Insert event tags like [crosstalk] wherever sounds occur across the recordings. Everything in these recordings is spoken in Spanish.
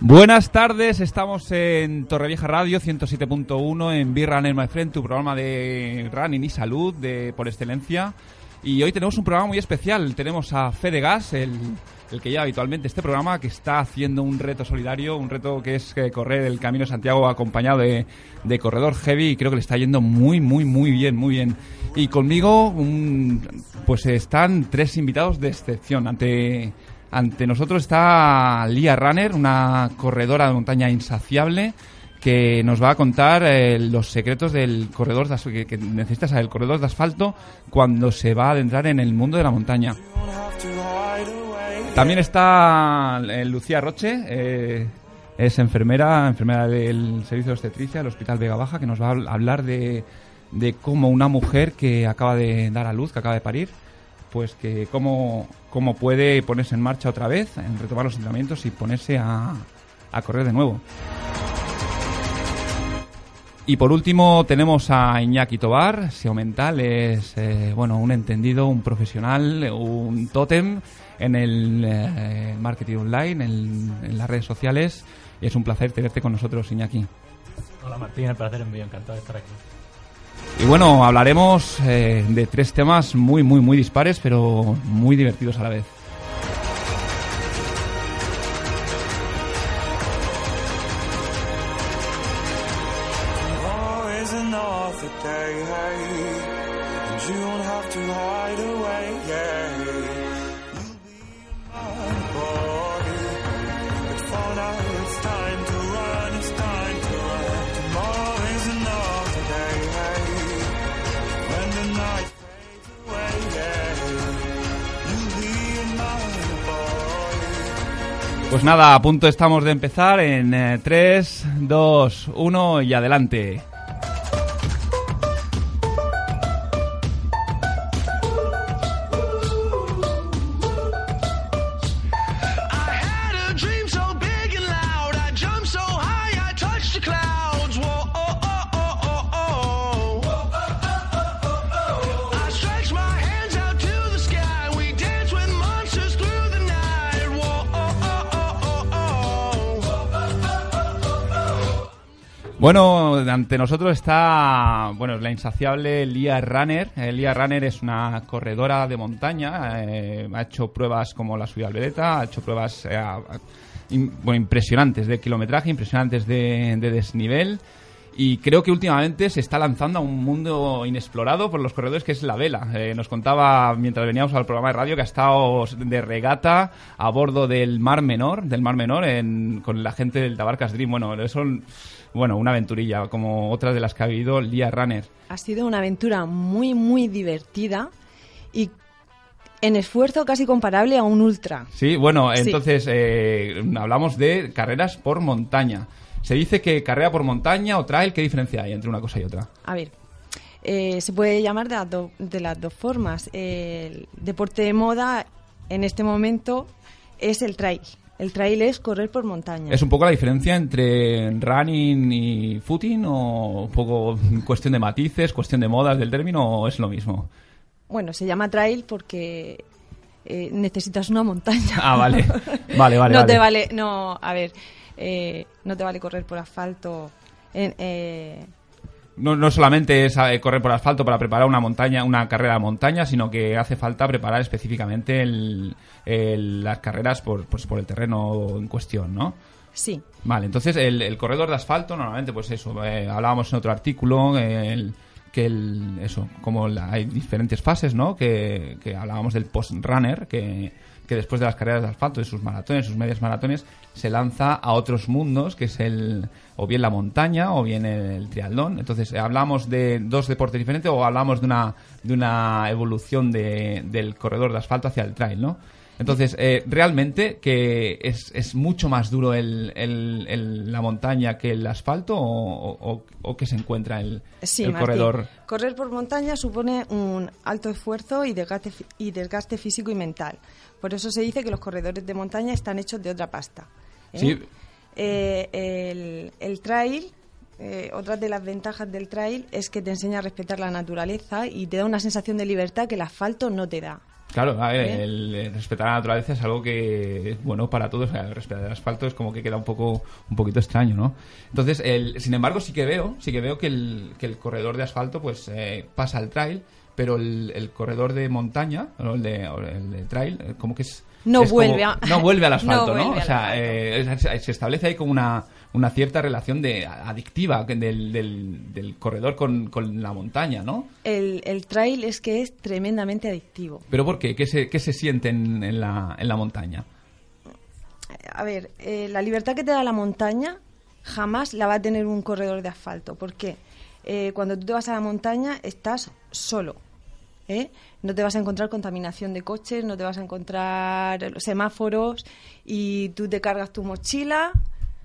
Buenas tardes, estamos en Torrevieja Radio 107.1 en Beer Runner My Friend, tu programa de running y salud de por excelencia. Y hoy tenemos un programa muy especial. Tenemos a Fede Gas, el, el que lleva habitualmente este programa, que está haciendo un reto solidario, un reto que es eh, correr el Camino de Santiago acompañado de, de corredor heavy y creo que le está yendo muy, muy, muy bien, muy bien. Y conmigo, un- pues están tres invitados de excepción. Ante, ante nosotros está Lia Runner, una corredora de montaña insaciable que nos va a contar eh, los secretos del corredor de que, que necesita saber el corredor de asfalto cuando se va a adentrar en el mundo de la montaña. También está eh, Lucía Roche, eh, es enfermera, enfermera del Servicio de Obstetricia del Hospital Vega Baja, que nos va a habl- hablar de, de cómo una mujer que acaba de dar a luz, que acaba de parir, pues que cómo, cómo puede ponerse en marcha otra vez, en retomar los entrenamientos y ponerse a, a correr de nuevo. Y por último tenemos a Iñaki Tobar, SEO Mental, es eh, bueno un entendido, un profesional, un tótem en el eh, marketing online, en, en las redes sociales. Y es un placer tenerte con nosotros, Iñaki. Hola Martín, el placer es mío, encantado de estar aquí. Y bueno, hablaremos eh, de tres temas muy, muy, muy dispares, pero muy divertidos a la vez. Pues nada, a punto estamos de empezar en 3, 2, 1 y adelante. Ante nosotros está bueno la insaciable Lia Runner. Eh, Lia Runner es una corredora de montaña. eh, ha hecho pruebas como la subida al ha hecho pruebas eh, bueno, impresionantes de kilometraje, impresionantes de, de desnivel. Y creo que últimamente se está lanzando a un mundo inexplorado por los corredores que es la vela. Eh, nos contaba mientras veníamos al programa de radio que ha estado de regata a bordo del Mar Menor, del Mar Menor, en- con la gente del Tabarcas Dream. Bueno, eso, bueno, una aventurilla, como otras de las que ha vivido Lia Runner. Ha sido una aventura muy, muy divertida y en esfuerzo casi comparable a un ultra. Sí, bueno, Sí. entonces eh, hablamos de carreras por montaña. Se dice que carrera por montaña o trail, ¿qué diferencia hay entre una cosa y otra? A ver, eh, se puede llamar de las, do- de las dos formas. El deporte de moda en este momento es el trail. El trail es correr por montaña. ¿Es un poco la diferencia entre running y footing o un poco cuestión de matices, cuestión de modas del término o es lo mismo? Bueno, se llama trail porque eh, necesitas una montaña. Ah, vale. [laughs] Vale, vale, no vale. te vale, no, a ver, eh, no te vale correr por asfalto. en- eh, No, no solamente es eh, correr por asfalto para preparar una montaña, una carrera de montaña, sino que hace falta preparar específicamente el- el- las carreras por, pues, por el terreno en cuestión, ¿no? sí, Vale, entonces el, el corredor de asfalto, normalmente, pues eso, eh, hablábamos en otro artículo, el- que el, eso, como la- hay diferentes fases, ¿no? Que, que hablábamos del post-runner, que, que después de las carreras de asfalto, de sus maratones, sus medias maratones, se lanza a otros mundos, que es el, o bien la montaña, o bien el, triatlón. Entonces, eh, hablamos de dos deportes diferentes, o hablamos de una, de una evolución de- del corredor de asfalto hacia el trail, ¿no? Entonces, eh, realmente que es, es mucho más duro el, el- el- la montaña que el asfalto o, o- o que se encuentra el, sí, el Martín. corredor. Correr por montaña supone un alto esfuerzo y desgaste, y desgaste físico y mental. Por eso se dice que los corredores de montaña están hechos de otra pasta. ¿eh? Sí. Eh, el, el trail, eh, otra de las ventajas del trail es que te enseña a respetar la naturaleza y te da una sensación de libertad que el asfalto no te da. Claro, a ver, ¿Eh? el, el respetar la naturaleza es algo que es bueno para todos. El respetar el asfalto es como que queda un poco, un poquito extraño, ¿no? Entonces, el, sin embargo, sí que veo, sí que veo que el, que el corredor de asfalto, pues, eh, pasa al trail, pero el, el corredor de montaña, ¿no? el, de, el de trail, eh, como que es No como- vuelve a- no vuelve al [laughs] asfalto, No O sea, eh, se establece ahí como una, una cierta relación de adictiva del, del corredor con, con la montaña, ¿no? El, el trail es que es tremendamente adictivo. ¿Pero por qué? ¿Qué se, qué se siente en, en la, en la montaña? A ver, eh, la libertad que te da la montaña jamás la va a tener un corredor de asfalto. ¿Por qué? Eh, cuando tú te vas a la montaña estás solo. ¿eh? No te vas a encontrar contaminación de coches, no te vas a encontrar semáforos y tú te cargas tu mochila.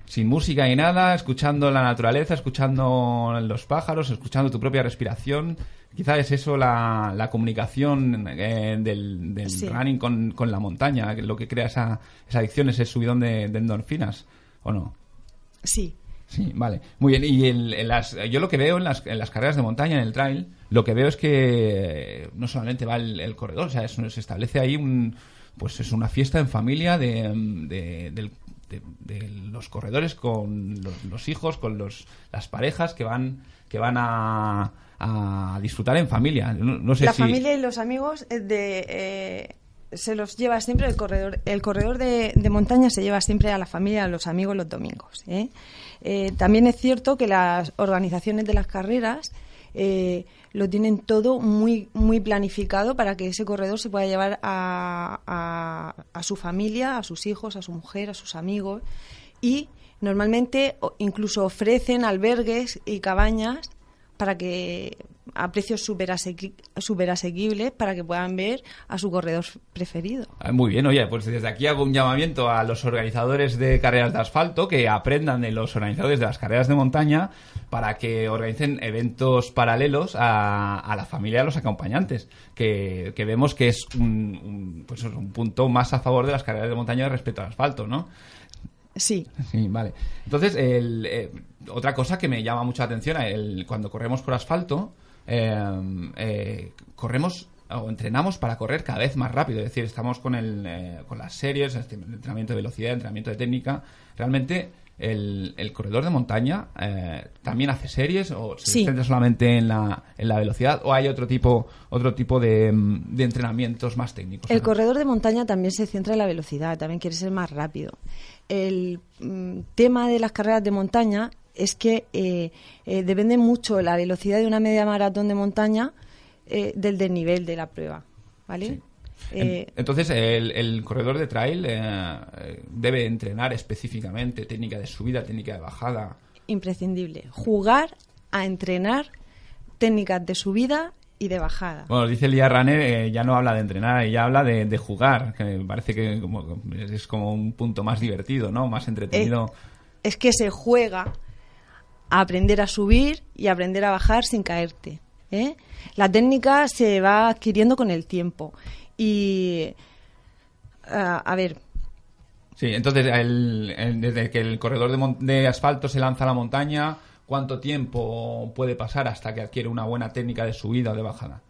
Sin música y nada, escuchando la naturaleza, escuchando los pájaros, escuchando tu propia respiración. Quizá es eso la, la comunicación eh, del, del Sí. running con, con la montaña, lo que crea esa, esa adicción, ese subidón de, de endorfinas, ¿o no? Sí, Sí, vale. Muy bien. Y el- en las, yo lo que veo en las, en las carreras de montaña, en el trail, lo que veo es que no solamente va el, el corredor, o sea, es- se establece ahí un, pues es una fiesta en familia de, de, del- de- de los corredores con los, los hijos, con los, las parejas que van, que van a, a disfrutar en familia. No, no sé la si... familia y los amigos eh, de, eh, se los lleva siempre el corredor. El corredor de, de montaña se lleva siempre a la familia, a los amigos los domingos. ¿eh? Eh, también es cierto que las organizaciones de las carreras eh, lo tienen todo muy muy planificado para que ese corredor se pueda llevar a, a- su familia, a sus hijos, a su mujer, a sus amigos y normalmente incluso ofrecen albergues y cabañas para que a precios súper asequibles para que puedan ver a su corredor preferido. Ah, Muy bien, oye, pues desde aquí hago un llamamiento a los organizadores de carreras de asfalto que aprendan de los organizadores de las carreras de montaña para que organicen eventos paralelos a, a la familia de los acompañantes, que, que vemos que es un, un, pues es un punto más a favor de las carreras de montaña respecto al asfalto, ¿no? Sí, Sí, vale. Entonces, el, eh, otra cosa que me llama mucho la atención, el, cuando corremos por asfalto, eh, eh, corremos o entrenamos para correr cada vez más rápido. Es decir, estamos con, el, eh, con las series, este, entrenamiento de velocidad, entrenamiento de técnica. Realmente, el, el corredor de montaña eh, también hace series o se Sí. centra solamente en la, en la velocidad o hay otro tipo, otro tipo de, mm, de entrenamientos más técnicos. el ¿no? corredor de montaña también se centra en la velocidad, también quiere ser más rápido. El mm, tema de las carreras de montaña es que eh, eh, depende mucho la velocidad de una media maratón de montaña eh, del desnivel de la prueba, ¿vale? Sí. Eh, En- Entonces, el, el corredor de trail eh, eh, debe entrenar específicamente técnica de subida, técnica de bajada. imprescindible. Jugar a entrenar técnicas de subida y de bajada. Bueno, dice Lía Runner, eh, ya no habla de entrenar, ella habla de, de jugar, que me parece que como- es como un punto más divertido, ¿no? Más entretenido. Es que se juega a aprender a subir y aprender a bajar sin caerte. ¿eh? La técnica se va adquiriendo con el tiempo. Y, ah, a ver, Sí, entonces, el- el- desde que el corredor de, de asfalto se lanza a la montaña, ¿cuánto tiempo puede pasar hasta que adquiere una buena técnica de subida o de bajada?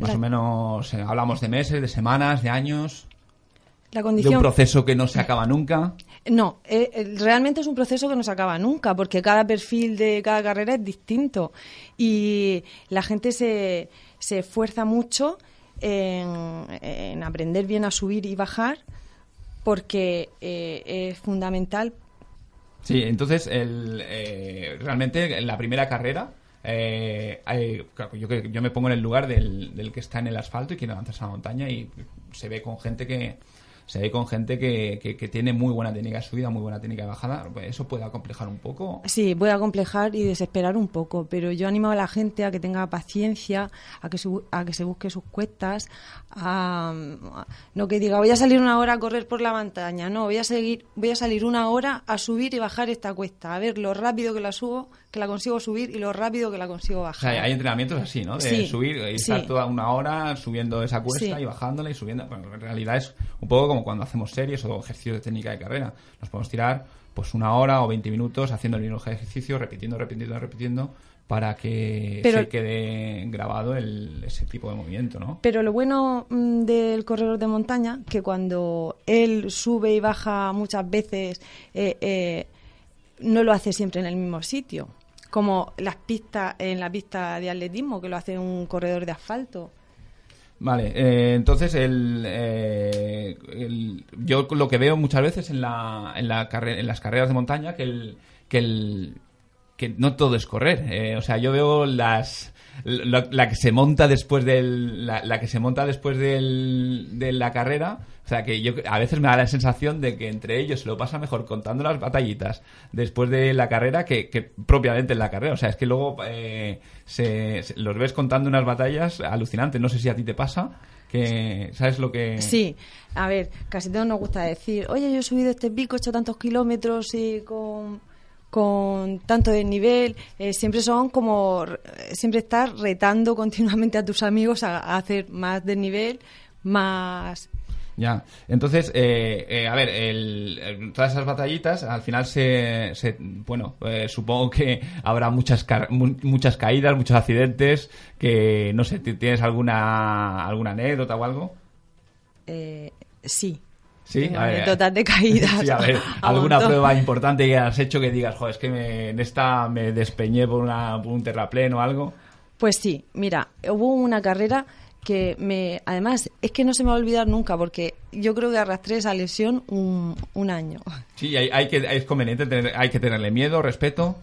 Más La- o menos, eh, hablamos de meses, de semanas, de años, la de condición... un proceso que no se acaba nunca. No, eh, eh, realmente es un proceso que no se acaba nunca, porque cada perfil de cada carrera es distinto y la gente se, se esfuerza mucho en, en aprender bien a subir y bajar porque eh, es fundamental. Sí, entonces el, eh, realmente en la primera carrera, eh, yo, yo me pongo en el lugar del, del que está en el asfalto y quiere lanzarse a la montaña y se ve con gente que se ve con gente que, que- que tiene muy buena técnica de subida, muy buena técnica de bajada. Eso puede acomplejar un poco. Sí, puede acomplejar y desesperar un poco, pero yo animo a la gente a que tenga paciencia, a que a que se busque sus cuestas, a- no que diga voy a salir una hora a correr por la montaña, no, voy a seguir, voy a salir una hora a subir y bajar esta cuesta, a ver lo rápido que la subo, que la consigo subir y lo rápido que la consigo O bajar. sea, hay entrenamientos así, ¿no? De Sí, subir y estar sí. toda una hora subiendo esa cuesta Sí. y bajándola y subiendo. Bueno, en realidad es un poco como cuando hacemos series o ejercicios de técnica de carrera. Nos podemos tirar pues una hora o 20 minutos haciendo el mismo ejercicio, repitiendo, repitiendo, repitiendo, para que Pero- se quede grabado el- ese tipo de movimiento, ¿no? Pero lo bueno mm, del corredor de montaña, que cuando él sube y baja muchas veces, eh, eh, no lo hace siempre en el mismo sitio, como las pistas en la pista de atletismo, que lo hace un corredor de asfalto. Vale, eh, entonces el, eh, el- yo lo que veo muchas veces en, la, en, la en las carreras de montaña que el, que el que no todo es correr. eh, o sea, yo veo las la, la que se monta después del la, que se monta después del, de la carrera. O sea, que yo a veces me da la sensación de que entre ellos se lo pasa mejor contando las batallitas después de la carrera que, propiamente en la carrera. O sea, es que luego eh, se, se- los ves contando unas batallas alucinantes. No sé si a ti te pasa, que sabes lo que... Sí, a ver, casi todos nos gusta decir, oye, yo he subido este pico, he hecho tantos kilómetros y con, con tanto desnivel. Eh, siempre son como, eh, siempre estar retando [laughs] continuamente a tus amigos a, a hacer más desnivel, más... Ya, entonces, eh, eh, a ver, el- el- todas esas batallitas al final se, se- bueno, eh, supongo que [laughs] habrá muchas mu- muchas caídas, muchos accidentes, que no sé, ¿ti- ¿tienes alguna alguna anécdota o algo? eh, sí. [laughs] Sí, a ver. anécdotas de caídas. Sí, a ver, a alguna montón. prueba importante que has hecho que digas, joder, es que me- en esta me despeñé por, una, por un terraplén o algo. Pues sí, mira, hubo una carrera que me, además, es que no se me va a olvidar nunca porque yo creo que arrastré esa lesión un, un año. Sí, hay, hay que, es conveniente, tener, hay que tenerle miedo, respeto.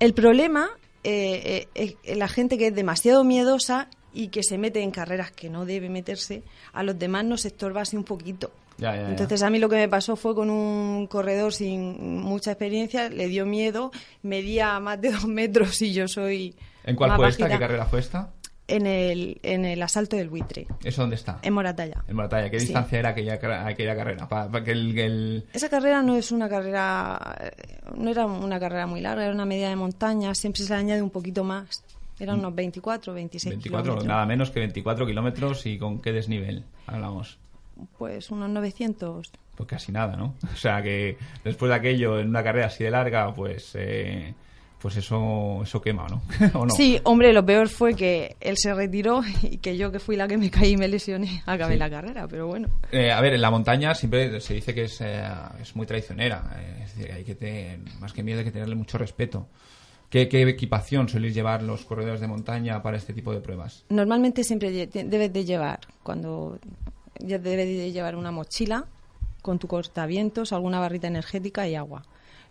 El problema eh, eh, la gente que es demasiado miedosa y que se mete en carreras que no debe meterse, a los demás nos estorba así un poquito. Ya, ya, ya. Entonces a mí lo que me pasó fue con un corredor sin mucha experiencia, le dio miedo, medía más de [laughs] dos metros y yo soy... ¿En cuál fue esta? ¿Qué carrera fue esta? En el, en el asalto del buitre, ¿Eso dónde está? en Moratalla. En Moratalla. ¿Qué Sí. distancia era aquella, aquella carrera? Para, que el, que el- Esa carrera no es una carrera, eh, no era una carrera muy larga, era una media de montaña, siempre se le añade un poquito más. Eran unos 24, 26 24, kilómetros. nada menos que 24 kilómetros y con qué desnivel hablamos. Pues unos 900. Pues casi nada, ¿no? [laughs] O sea que después de aquello, en una carrera así de larga, pues eh, pues eso eso quema, ¿no? [laughs] ¿O no? Sí, hombre, lo peor fue que él se retiró y que yo, que fui la que me caí y me lesioné, [laughs] acabé Sí. la carrera, pero bueno. Eh, a ver, en la montaña siempre se dice que es, eh, es muy traicionera. eh, es decir, hay que tener, más que miedo, hay que tenerle mucho respeto. ¿Qué, qué equipación soléis llevar los corredores de montaña para este tipo de pruebas? Normalmente siempre te- debes de llevar, cuando ya debes de llevar una mochila con tu cortavientos, alguna barrita energética y agua.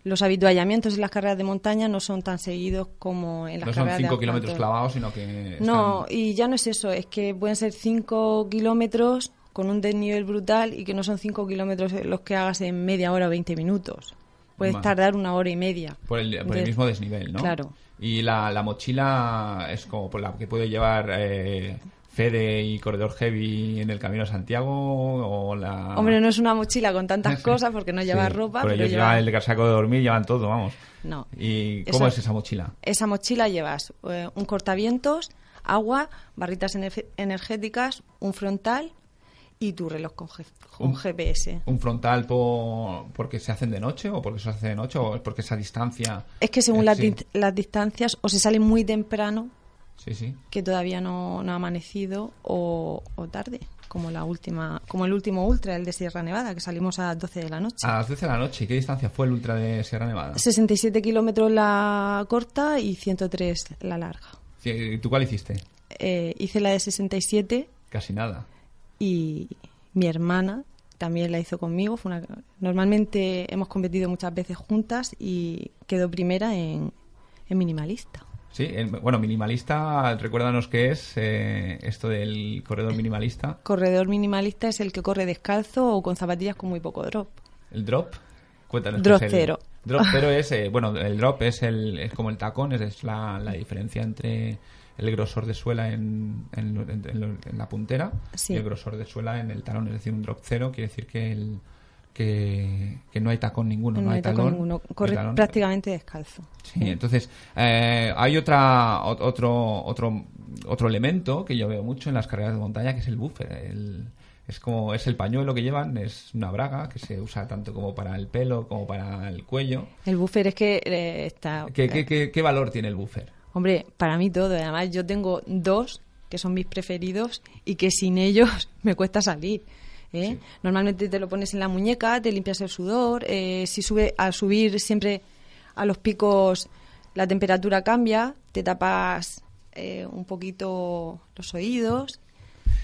Los habituallamientos en las carreras de montaña no son tan seguidos como en las No son carreras de 5 kilómetros clavados, sino que... No, y ya no es eso, es que pueden ser 5 kilómetros con un desnivel brutal y que no son 5 kilómetros los que hagas en media hora o 20 minutos. Puedes tardar una hora y media. Por el, por el De- mismo desnivel, ¿no? Claro. Y la, la mochila es como por la que puede llevar eh, Fede y Corredor Heavy en el Camino a Santiago o la... Hombre, no es una mochila con tantas [laughs] cosas porque no lleva Sí, ropa, pero pero ellos lleva... llevan el saco de dormir, llevan todo, vamos. No. ¿Y cómo Esa- es esa mochila? Esa mochila llevas eh, un cortavientos, agua, barritas ener- energéticas, un frontal y tu reloj con, con Un- GPS. ¿Un frontal por, porque se hacen de noche o porque se hace de noche o es porque esa distancia... Es que según eh, las, sí, di- las distancias o se sale muy temprano Sí, sí. que todavía no, no ha amanecido o, o tarde, como la última, como el último ultra, el de Sierra Nevada, que salimos a las 12 de la noche. A las 12 de la noche. ¿Y qué distancia fue el ultra de Sierra Nevada? 67 kilómetros la corta y 103 la larga. ¿Tú cuál hiciste? Eh, hice la de 67 Casi nada. y mi hermana también la hizo conmigo. Fue una... Normalmente hemos competido muchas veces juntas y quedó primera en, en minimalista. Sí, en- bueno, minimalista, recuérdanos qué es eh, esto del corredor minimalista. Corredor minimalista es el que corre descalzo o con zapatillas con muy poco drop. ¿El drop? Cuéntanos. Drop qué es el- cero. Drop [laughs] cero es, eh, bueno, el drop es, el, es como el tacón, es, es la, la diferencia entre el grosor de suela en, en, en- en la puntera Sí. y el grosor de suela en el talón. Es decir, un drop cero quiere decir que, el, que, que no hay tacón ninguno, no, no hay hay tacón talón. ninguno. Corre talón. prácticamente descalzo. Sí, entonces eh, hay otra ot- otro otro otro elemento que yo veo mucho en las carreras de montaña que es el buffer. El- es como es el pañuelo que llevan, es una braga que se usa tanto como para el pelo como para el cuello. El buffer es que eh, está... ¿Qué, qué, qué- qué valor tiene el buffer? Hombre, para mí todo. Además, yo tengo dos que son mis preferidos y que sin ellos [laughs] me cuesta salir. ¿Eh? Normalmente te lo pones en la muñeca, te limpias el sudor. eh, si sube, al subir siempre a los picos la temperatura cambia, te tapas eh, un poquito los oídos.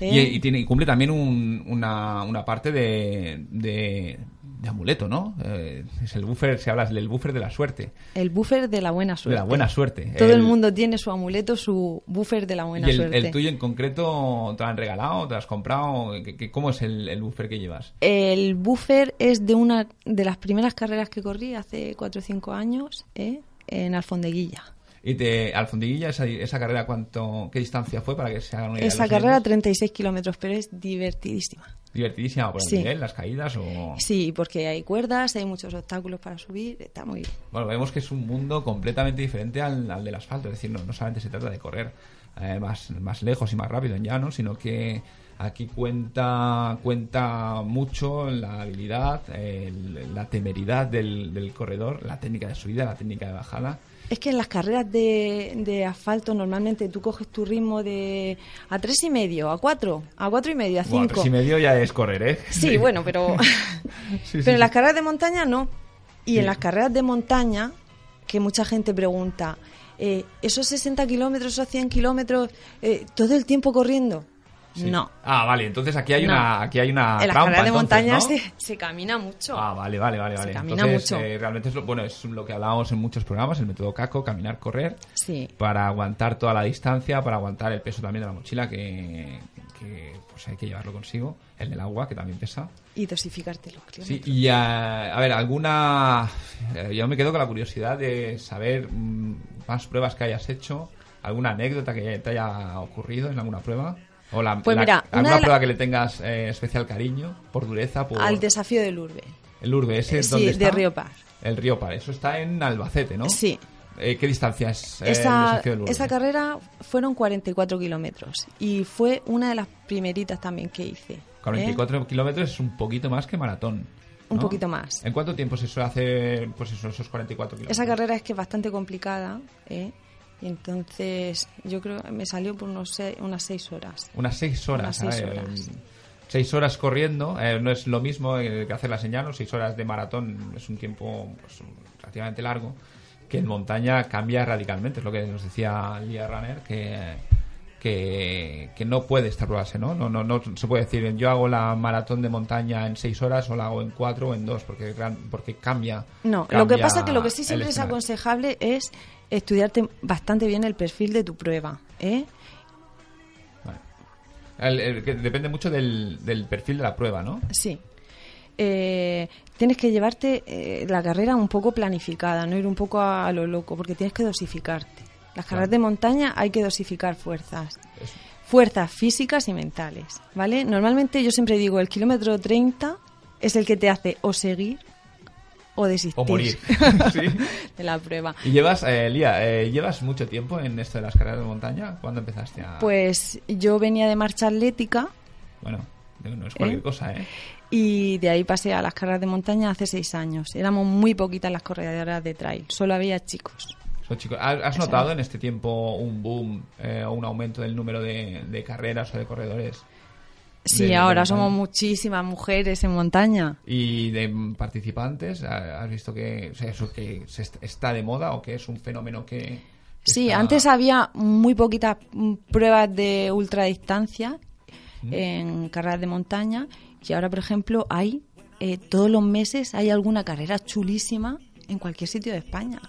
¿Eh? Y, y tiene, y cumple también un- una, una parte de, de, de amuleto, ¿no? Eh, es el buffer, se habla del buffer de la suerte. El buffer de la buena suerte. De la buena suerte. Todo el, El- mundo tiene su amuleto, su buffer de la buena ¿Y el, suerte. el tuyo en concreto te lo han regalado, te lo has comprado? ¿Qué- qué- ¿Cómo es el, el buffer que llevas? El buffer es de una de las primeras carreras que corrí hace 4 o 5 años ¿eh? en Alfondeguilla. Y te, Alfondiguilla, esa, esa carrera, ¿cuánto, ¿qué distancia fue para que se hagan una idea? Esa carrera oyentes? 36 kilómetros, pero es divertidísima. Divertidísima por el Sí. nivel, las caídas o... Sí, porque hay cuerdas, hay muchos obstáculos para subir, está muy bien. Bueno, vemos que es un mundo completamente diferente al, al del asfalto. Es decir, no, no solamente se trata de correr eh, más, más lejos y más rápido en llano, sino que aquí cuenta, cuenta mucho la habilidad, el- la temeridad del, del corredor, la técnica de subida, la técnica de bajada. Es que en las carreras de, de asfalto normalmente tú coges tu ritmo de a tres y medio, a cuatro, a cuatro y medio, a Bueno, cinco. tres y medio ya es correr, ¿eh? Sí, bueno, pero, Sí, [laughs] [laughs] sí, pero en las carreras de montaña no. Y en las carreras de montaña, que mucha gente pregunta, eh, esos 60 kilómetros, esos 100 kilómetros, eh, todo el tiempo corriendo. Sí. No. Ah, vale, entonces aquí hay No. una, aquí hay una en trampa, carreras de entonces, montaña ¿no? se, [laughs] se camina mucho. Ah, vale, vale, vale, Se vale. camina Entonces, mucho. eh, realmente es lo, bueno, es lo que hablábamos en muchos programas, el método CACO, caminar, correr, Sí. para aguantar toda la distancia, para aguantar el peso también de la mochila, que, que, pues hay que llevarlo consigo, el del agua, que también pesa. Y dosificarte los Sí, y ah, a ver, alguna... eh, yo me quedo con la curiosidad de saber mm, más pruebas que hayas hecho, alguna anécdota que te haya ocurrido en alguna prueba. O la, Pues la- mira, una alguna de la- prueba que le tengas eh, especial cariño, por dureza, por... Al desafío del Urbe. El Urbe, ese es Sí, donde de está? Río Par. El Río Par, eso está en Albacete, ¿no? Sí. Eh, ¿Qué distancia es eh, el Esa, desafío del Urbe? esa carrera fueron 44 kilómetros y fue una de las primeritas también que hice. ¿eh? 44 kilómetros es un poquito más que maratón. Un ¿no? poquito más. ¿En cuánto tiempo se suele hacer pues eso, esos 44 kilómetros? Esa carrera es que es bastante complicada, ¿eh? Y entonces yo creo que me salió por unos se- unas seis horas. Unas 6 horas. Unas seis a ver, horas. seis horas corriendo, eh, no es lo mismo eh, que hacer la señal, 6 horas de maratón es un tiempo pues, relativamente largo, que en montaña cambia radicalmente, es lo que nos decía Lia Runner, que, que, que no puede esta prueba, ¿no? No, no, no se puede decir, yo hago la maratón de montaña en 6 horas o la hago en 4 o en 2, porque, porque cambia. No, lo que cambia pasa es que lo que sí siempre es aconsejable es estudiarte bastante bien el perfil de tu prueba, ¿eh? Vale. El- el- que depende mucho del, del perfil de la prueba, ¿no? Sí. Eh, tienes que llevarte eh, la carrera un poco planificada, no ir un poco a, lo loco, porque tienes que dosificarte. Las carreras Claro. de montaña hay que dosificar fuerzas. Fuerzas físicas y mentales, ¿vale? Normalmente yo siempre digo, el kilómetro 30 es el que te hace o seguir o desistir O morir. [laughs] Sí. de la prueba. Y llevas, eh, Lía, eh, ¿llevas mucho tiempo en esto de las carreras de montaña? ¿Cuándo empezaste a...? Pues yo venía de marcha atlética Bueno, no es cualquier ¿Eh? cosa, ¿eh? y de ahí pasé a las carreras de montaña hace seis años. Éramos muy poquitas las corredoras de trail, solo había chicos. ¿Has notado en este tiempo un boom eh, o un aumento del número de, de carreras o de corredores? Sí, De- ahora somos muchísimas mujeres en montaña. Y de participantes, ¿ha- ¿has visto que, o sea, eso que se est- está de moda o que es un fenómeno que... que Sí, está- antes había muy poquitas mm, pruebas de ultradistancia en carreras de montaña y ahora, por ejemplo, hay eh, todos los meses hay alguna carrera chulísima en cualquier sitio de España.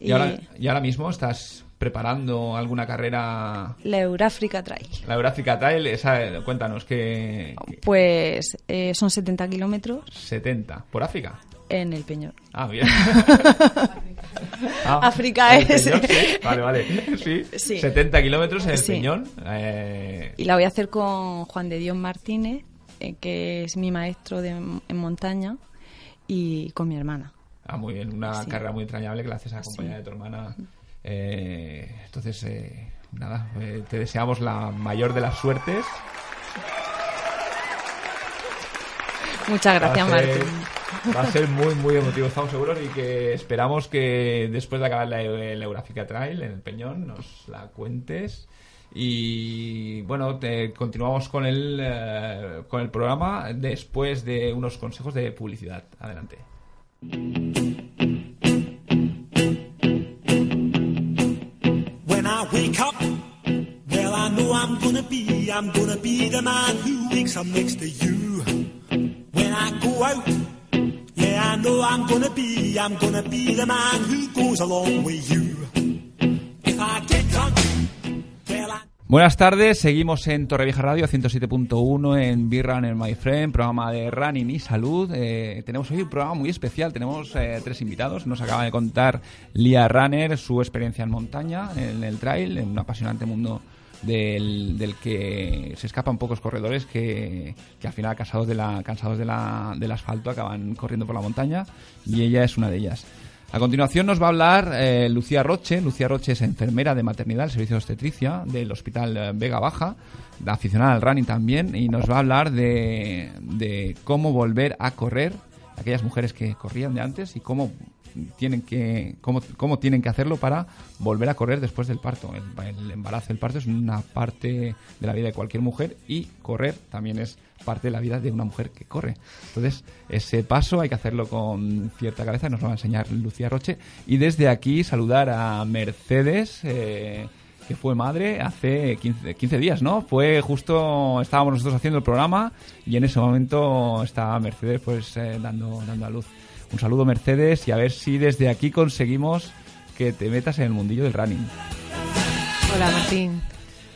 Y ahora, y ahora mismo estás preparando alguna carrera... La Euráfrica Trail. La Euráfrica Trail, esa, cuéntanos que... Pues eh, son 70 kilómetros 70. ¿Por África? en el Peñón. Ah, bien. [laughs] Ah, África es- Peñón, sí. Vale, vale. Sí. Sí. 70 kilómetros en el Sí. Peñón. Eh, Y la voy a hacer con Juan de Dios Martínez, eh, que es mi maestro de, en montaña, y con mi hermana. ah, muy bien. Una carrera muy entrañable que la haces acompañada de tu hermana. Eh, entonces, eh, nada, eh, te deseamos la mayor de las suertes. Muchas gracias, Va ser- Martín. Va a ser muy, muy emotivo, estamos seguros, y que esperamos que después de acabar la, la Eurafrica Trail en el Peñón nos la cuentes. Y bueno, te, continuamos con el, eh, con el programa después de unos consejos de publicidad. Adelante. Gonna be, I'm gonna be the man who wakes up next to you. When I go out, yeah, I know I'm gonna be, I'm gonna be the man who goes along with you. If I get drunk, well, I Buenas tardes, seguimos en Torrevieja Radio 107.1 en Be Runner My Friend, programa de running y salud. Eh, tenemos hoy un programa muy especial, tenemos eh, tres invitados. Nos acaba de contar Lia Runner su experiencia en montaña, en el trail, en un apasionante mundo del, que se escapan pocos corredores que, que al final cansados, de la, cansados de la, del asfalto acaban corriendo por la montaña y ella es una de ellas. A continuación nos va a hablar eh, Lucía Roche. Lucía Roche es enfermera de maternidad del servicio de obstetricia del Hospital eh, Vega Baja, aficionada al running también, y nos va a hablar de, de cómo volver a correr, aquellas mujeres que corrían de antes y cómo tienen que cómo, cómo tienen que hacerlo para volver a correr después del parto. El, embarazo, el parto es una parte de la vida de cualquier mujer y correr también es parte de la vida de una mujer que corre. Entonces, ese paso hay que hacerlo con cierta cabeza, nos lo va a enseñar Lucía Roche. Y desde aquí saludar a Mercedes, eh, que fue madre hace 15, 15 días, ¿no? Fue justo, estábamos nosotros haciendo el programa y en ese momento estaba Mercedes pues eh, dando, dando a luz. Un saludo Mercedes y a ver si desde aquí conseguimos que te metas en el mundillo del running. Hola Martín.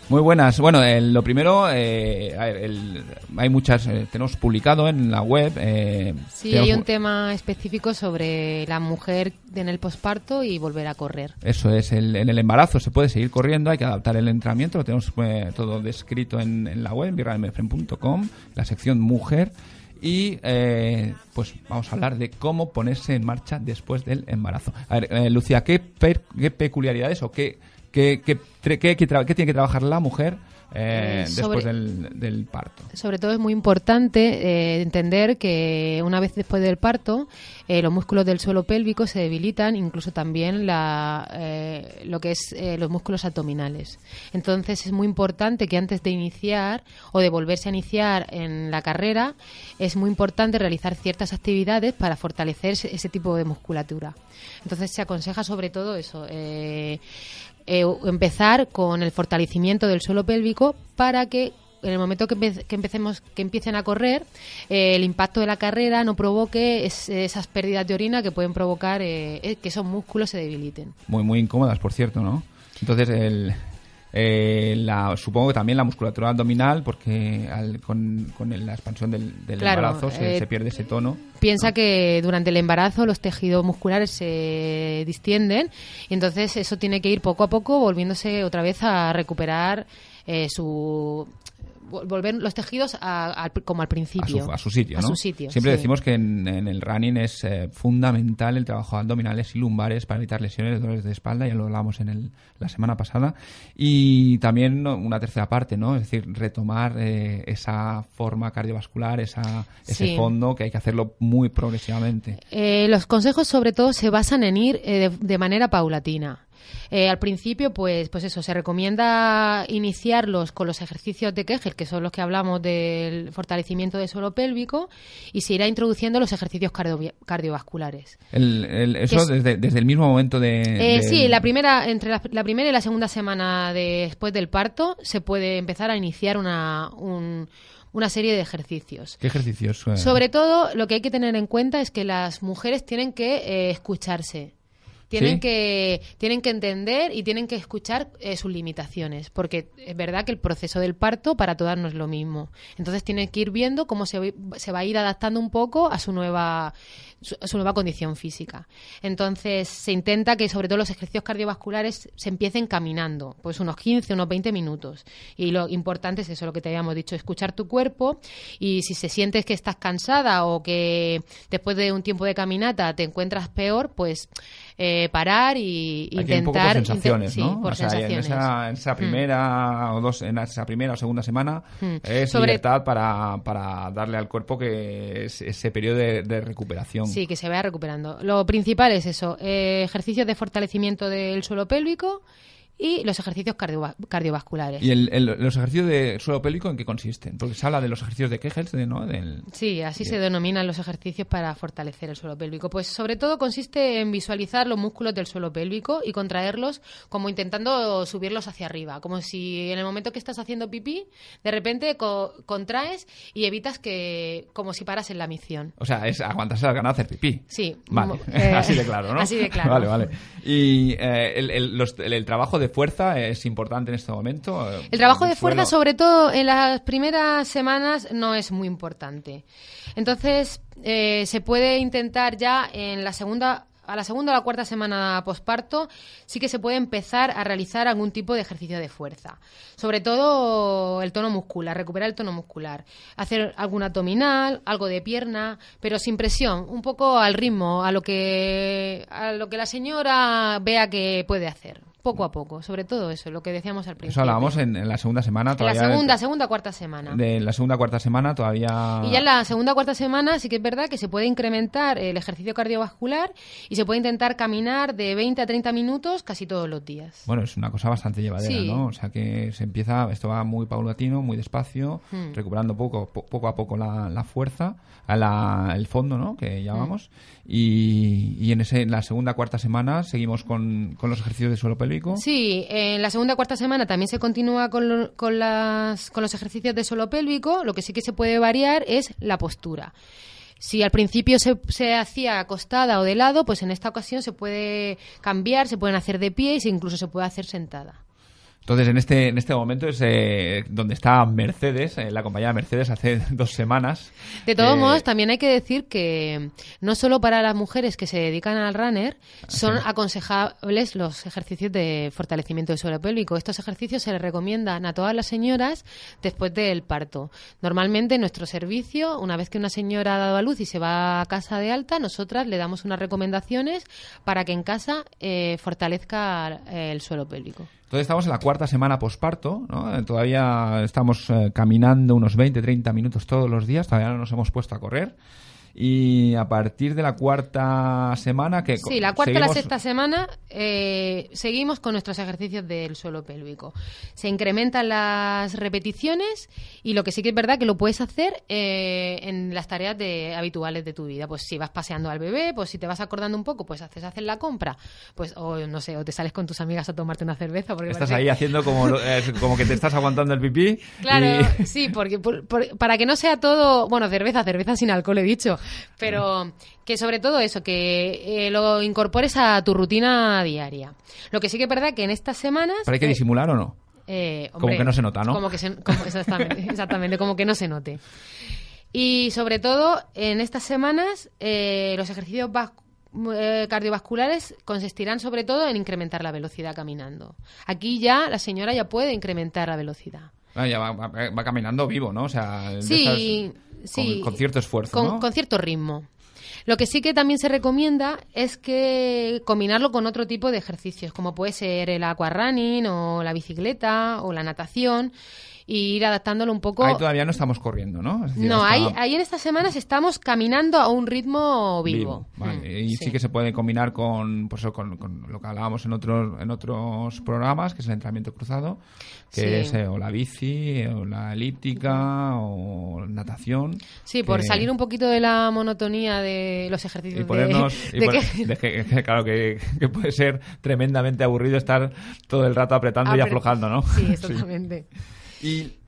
Muy buenas. Bueno, eh, lo primero, eh, el- hay muchas, eh, tenemos publicado en la web. eh, Sí, tenemos- hay un tema específico sobre la mujer en el posparto y volver a correr. Eso es, el- en el embarazo se puede seguir corriendo, hay que adaptar el entrenamiento, lo tenemos todo descrito en, en la web, viralmefren.com, la sección mujer. Y eh, pues vamos a hablar de cómo ponerse en marcha después del embarazo. A ver, eh, Lucía, ¿qué, per- qué peculiaridades o qué, qué, qué, qué- qué tra- qué tiene que trabajar la mujer eh, Eh, sobre- después del, del parto? Sobre todo es muy importante eh, entender que una vez después del parto, eh, los músculos del suelo pélvico se debilitan, incluso también la, lo que es los músculos abdominales. Entonces es muy importante que antes de iniciar o de volverse a iniciar en la carrera, es muy importante realizar ciertas actividades para fortalecer ese tipo de musculatura. Entonces se aconseja sobre todo eso. Eh, empezar con el fortalecimiento del suelo pélvico para que en el momento que, empe- que empecemos que empiecen a correr eh, el impacto de la carrera no provoque es- esas pérdidas de orina que pueden provocar eh, eh, que esos músculos se debiliten Muy, muy incómodas, por cierto, ¿no? Entonces, el, eh, la, supongo que también la musculatura abdominal, porque al- con, con el- la expansión del, del Claro, embarazo se, eh, se pierde ese tono. Piensa que durante el embarazo los tejidos musculares se distienden y entonces eso tiene que ir poco a poco volviéndose otra vez a recuperar eh, su volver los tejidos a- al- como al A principio su, a su sitio, A ¿no? su sitio, Siempre sí. decimos que en, en el running es eh, fundamental el trabajo de abdominales y lumbares para evitar lesiones, dolores de espalda, ya lo hablamos en el, la semana pasada. Y también una tercera parte, ¿no? Es decir, retomar eh, esa forma cardiovascular, esa, ese Sí. fondo, que hay que hacerlo muy progresivamente. Eh, los consejos sobre todo se basan en ir eh, de, de manera paulatina. Eh, al principio, pues, pues eso, se recomienda iniciarlos con los ejercicios de Kegel, que son los que hablamos del fortalecimiento del suelo pélvico, y se irá introduciendo los ejercicios cardio- cardiovasculares. El, el- eso es- desde, desde el mismo momento de... Eh, del- Sí, la primera, entre la, la primera y la segunda semana después del parto se puede empezar a iniciar una, un- una serie de ejercicios. ¿Qué ejercicios? Sobre todo, lo que hay que tener en cuenta es que las mujeres tienen que eh, escucharse. Tienen, Sí. que, tienen que entender y tienen que escuchar eh, sus limitaciones, porque es verdad que el proceso del parto para todas no es lo mismo. Entonces tienen que ir viendo cómo se, se va a ir adaptando un poco a su nueva su, su nueva condición física. Entonces, se intenta que sobre todo los ejercicios cardiovasculares se empiecen caminando, pues unos 15, unos 20 minutos. Y lo importante es eso, lo que te habíamos dicho, escuchar tu cuerpo y si se sientes que estás cansada o que después de un tiempo de caminata te encuentras peor, pues eh, parar y ir un poco por intentar... sensaciones, ¿no? Sí, por o sea, en sensaciones. esa, en esa primera o dos, en esa primera o segunda semana Mm. es Sobre- libertad para, para darle al cuerpo que es- ese periodo de, de recuperación. Sí, que se vaya recuperando. Lo principal es eso, eh, ejercicios de fortalecimiento del suelo pélvico y los ejercicios cardiova- cardiovasculares. ¿Y el- el- los ejercicios de suelo pélvico en qué consisten? Porque se habla de los ejercicios de Kegels, de, ¿no? Del, Sí, así se denominan los ejercicios para fortalecer el suelo pélvico. Pues sobre todo consiste en visualizar los músculos del suelo pélvico y contraerlos como intentando subirlos hacia arriba, como si en el momento que estás haciendo pipí, de repente co- contraes y evitas que, como si paras en la misión. O sea, es aguantarse las ganas de hacer pipí. Sí, Vale, eh, [laughs] así de claro, ¿no? [laughs] así de claro. Vale, vale. Y eh, el, el- los- el- el trabajo de fuerza es importante en este momento. El trabajo de fuerza, sobre todo en las primeras semanas, no es muy importante. Entonces, eh, se puede intentar ya en la segunda. A la segunda o la cuarta semana posparto sí que se puede empezar a realizar algún tipo de ejercicio de fuerza. Sobre todo el tono muscular, recuperar el tono muscular. Hacer algún abdominal, algo de pierna, pero sin presión, un poco al ritmo, a lo que, a lo que la señora vea que puede hacer. Poco a poco, sobre todo eso, lo que decíamos al principio. Eso hablábamos en, en la segunda semana. En la Todavía segunda, segunda, cuarta semana. De la segunda cuarta semana todavía. Y ya en la segunda, cuarta semana sí que es verdad que se puede incrementar el ejercicio cardiovascular y se puede intentar caminar de 20 a 30 minutos casi todos los días. Bueno, es una cosa bastante llevadera, Sí. ¿no? O sea que se empieza, esto va muy paulatino, muy despacio, Hmm. recuperando poco, po- poco a poco la, la fuerza, a la- el fondo, ¿no? Que llamamos. Hmm. Y, y en, ese, en la segunda cuarta semana seguimos con, los ejercicios de suelo pélvico. Sí, en la segunda cuarta semana también se continúa con, lo- con, las, con los ejercicios de suelo pélvico. Lo que sí que se puede variar es la postura. Si al principio se, se hacía acostada o de lado, pues en esta ocasión se puede cambiar, se pueden hacer de pie y se- incluso se puede hacer sentada. Entonces, en este, en este momento es eh, donde está Mercedes, eh, la compañía Mercedes, hace [laughs] dos semanas. De todos Eh, modos, también hay que decir que no solo para las mujeres que se dedican al runner son aconsejables los ejercicios de fortalecimiento del suelo pélvico. Estos ejercicios se les recomiendan a todas las señoras después del parto. Normalmente en nuestro servicio, una vez que una señora ha dado a luz y se va a casa de alta, nosotras le damos unas recomendaciones para que en casa eh, fortalezca el suelo pélvico. Entonces estamos en la cuarta semana posparto, ¿no? Eh, Todavía estamos eh, caminando unos 20, 30 minutos todos los días, todavía no nos hemos puesto a correr. Y a partir de la cuarta semana que Sí, la cuarta y la sexta semana eh, seguimos con nuestros ejercicios del suelo pélvico. Se incrementan las repeticiones y lo que sí que es verdad que lo puedes hacer eh, en las tareas de, habituales de tu vida. Pues si vas paseando al bebé, pues si te vas acordando un poco, pues haces, haces la compra, pues o no sé, o te sales con tus amigas a tomarte una cerveza. Porque Estás parece- ahí haciendo como, eh, como que te estás aguantando el pipí. Claro, y- sí, porque por- por- para que no sea todo, bueno, cerveza, cerveza sin alcohol he dicho, pero que sobre todo eso, que eh, lo incorpores a tu rutina diaria. Lo que sí que es verdad que en estas semanas... ¿Pero hay que eh, disimular o no? eh, Como que no se nota, ¿no? Como que se- como- exactamente, [laughs] exactamente, como que no se note. Y sobre todo, en estas semanas, eh, los ejercicios vas- cardiovasculares consistirán sobre todo en incrementar la velocidad caminando. Aquí ya la señora ya puede incrementar la velocidad. Ah, ya va, va- va caminando vivo, ¿no? O sea, Sí, estas- sí. Con, con cierto esfuerzo, con, ¿no? con cierto ritmo. Lo que sí que también se recomienda es que combinarlo con otro tipo de ejercicios, como puede ser el aquarunning o la bicicleta o la natación, y ir adaptándolo un poco. Ahí todavía no estamos corriendo, ¿no? Es decir, No, hasta- ahí, ahí en estas semanas estamos caminando a un ritmo vivo. Vale, Mm, y sí. que se puede combinar con, pues, con, con lo que hablábamos en otros, en otros programas, que es el entrenamiento cruzado, que Sí. es eh, o la bici, o la elíptica, o natación. Sí, por que- salir un poquito de la monotonía de los ejercicios y de- ponernos [laughs] y de que- de que, claro que, puede ser tremendamente aburrido estar todo el rato apretando y aflojando no Sí, [laughs] exactamente. Y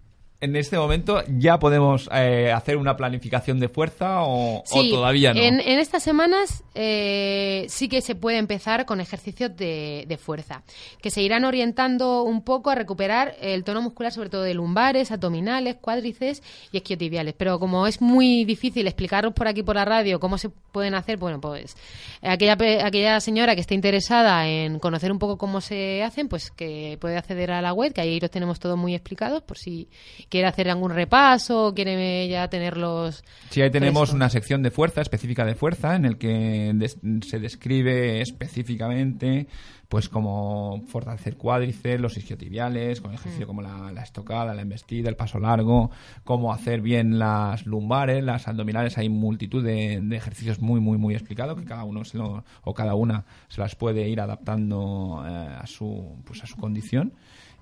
en este momento ya podemos eh, hacer una planificación de fuerza o, todavía no. En, en estas semanas eh, sí que se puede empezar con ejercicios de, de fuerza, que se irán orientando un poco a recuperar el tono muscular, sobre todo de lumbares, abdominales, cuádriceps y isquiotibiales. Pero como es muy difícil explicaros por aquí por la radio cómo se pueden hacer, bueno, pues aquella, pe- aquella señora que esté interesada en conocer un poco cómo se hacen, pues que puede acceder a la web, que ahí los tenemos todos muy explicados, por si quiere hacer algún repaso, quiere ya tenerlos. Sí, ahí tenemos una sección de fuerza, específica de fuerza, en el que des- se describe específicamente pues cómo fortalecer cuádriceps, los isquiotibiales, con Mm. ejercicio como la, la estocada, la embestida, el paso largo, cómo hacer bien las lumbares, las abdominales, hay multitud de, de ejercicios muy, muy, muy explicados que cada uno se lo- o cada una se las puede ir adaptando eh, a su pues a su condición.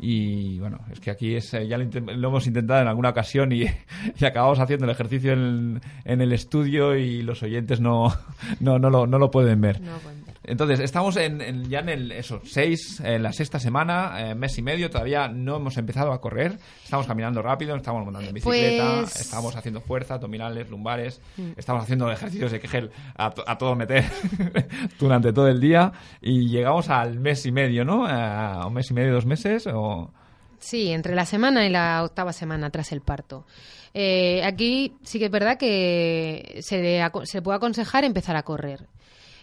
Y bueno, es que aquí es, eh, ya lo, lo hemos intentado en alguna ocasión [laughs] y, acabamos haciendo el ejercicio en, en el estudio y los oyentes no, [laughs] no, no, lo, no lo pueden ver. Entonces, estamos en, en- ya en el, eso, seis, en la sexta semana, eh, mes y medio, todavía no hemos empezado a correr, estamos caminando rápido, estamos montando en bicicleta, Pues- estamos haciendo fuerza, abdominales, lumbares, estamos haciendo ejercicios de Kegel a, to- a todo meter [laughs] durante todo el día y llegamos al mes y medio, ¿no? A un mes y medio, dos meses, o... Sí, entre la semana y la octava semana tras el parto. Eh, aquí sí que es verdad que se, le se puede aconsejar empezar a correr.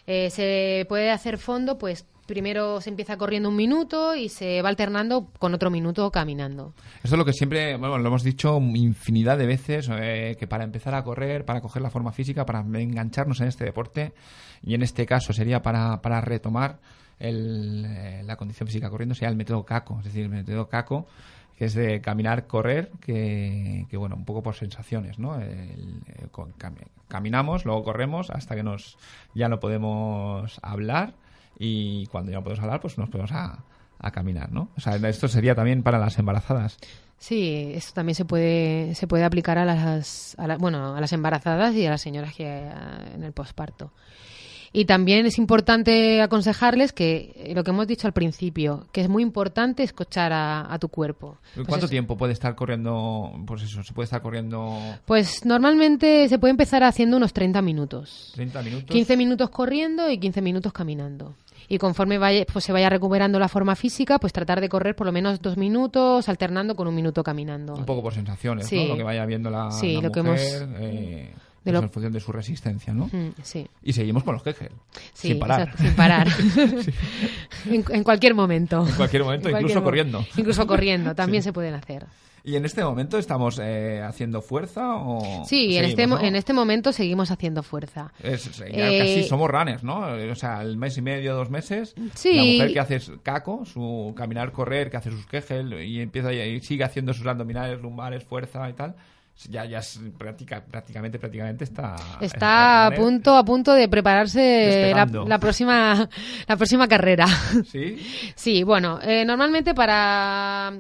Eh, se puede hacer fondo, pues primero se empieza corriendo un minuto y se va alternando con otro minuto caminando. Esto es lo que siempre, bueno, lo hemos dicho infinidad de veces, eh, que para empezar a correr, para coger la forma física, para engancharnos en este deporte, y en este caso sería para, para retomar el, eh, la condición física corriendo, sería el método CACO, es decir, el método CACO, que es de caminar, correr, que, que, bueno, un poco por sensaciones, ¿no? El- caminamos, luego corremos hasta que nos ya no podemos hablar y cuando ya no podemos hablar, pues nos podemos a, a caminar, ¿no? O sea, esto sería también para las embarazadas. Sí, esto también se puede se puede aplicar a las, a la- bueno a las embarazadas y a las señoras que en el posparto. Y también es importante aconsejarles que eh, lo que hemos dicho al principio, que es muy importante escuchar a, a tu cuerpo. Pues ¿Cuánto es- tiempo puede estar corriendo? Pues eso, se puede estar corriendo Pues normalmente se puede empezar haciendo unos 30 minutos. 30 minutos. 15 minutos corriendo y 15 minutos caminando. Y conforme vaya, pues se vaya recuperando la forma física, pues tratar de correr por lo menos dos minutos, alternando con un minuto caminando. Un poco por sensaciones, Sí. ¿no? Lo que vaya viendo la, Sí, la lo que mujer, hemos- eh, de pues lo- en función de su resistencia, ¿no? Mm, sí. Y seguimos con los Kegel. Sí, sin parar. exacto, sin parar. [laughs] en, en cualquier momento. En cualquier momento, En incluso mo- corriendo. Incluso corriendo, también se pueden hacer. ¿Y en este momento estamos eh, haciendo fuerza o...? Sí, en, este, ¿no? en este momento seguimos haciendo fuerza. Es- ya Eh, casi somos runners, ¿no? O sea, el mes y medio, dos meses. Sí. La mujer que hace caco, su caminar, correr, que hace sus Kegel y empieza y sigue haciendo sus abdominales, lumbares, fuerza y tal. Ya, ya es práctica, prácticamente, prácticamente está. Está a punto, a punto de prepararse la próxima, la próxima carrera. [laughs] Sí. Sí, bueno, eh, normalmente para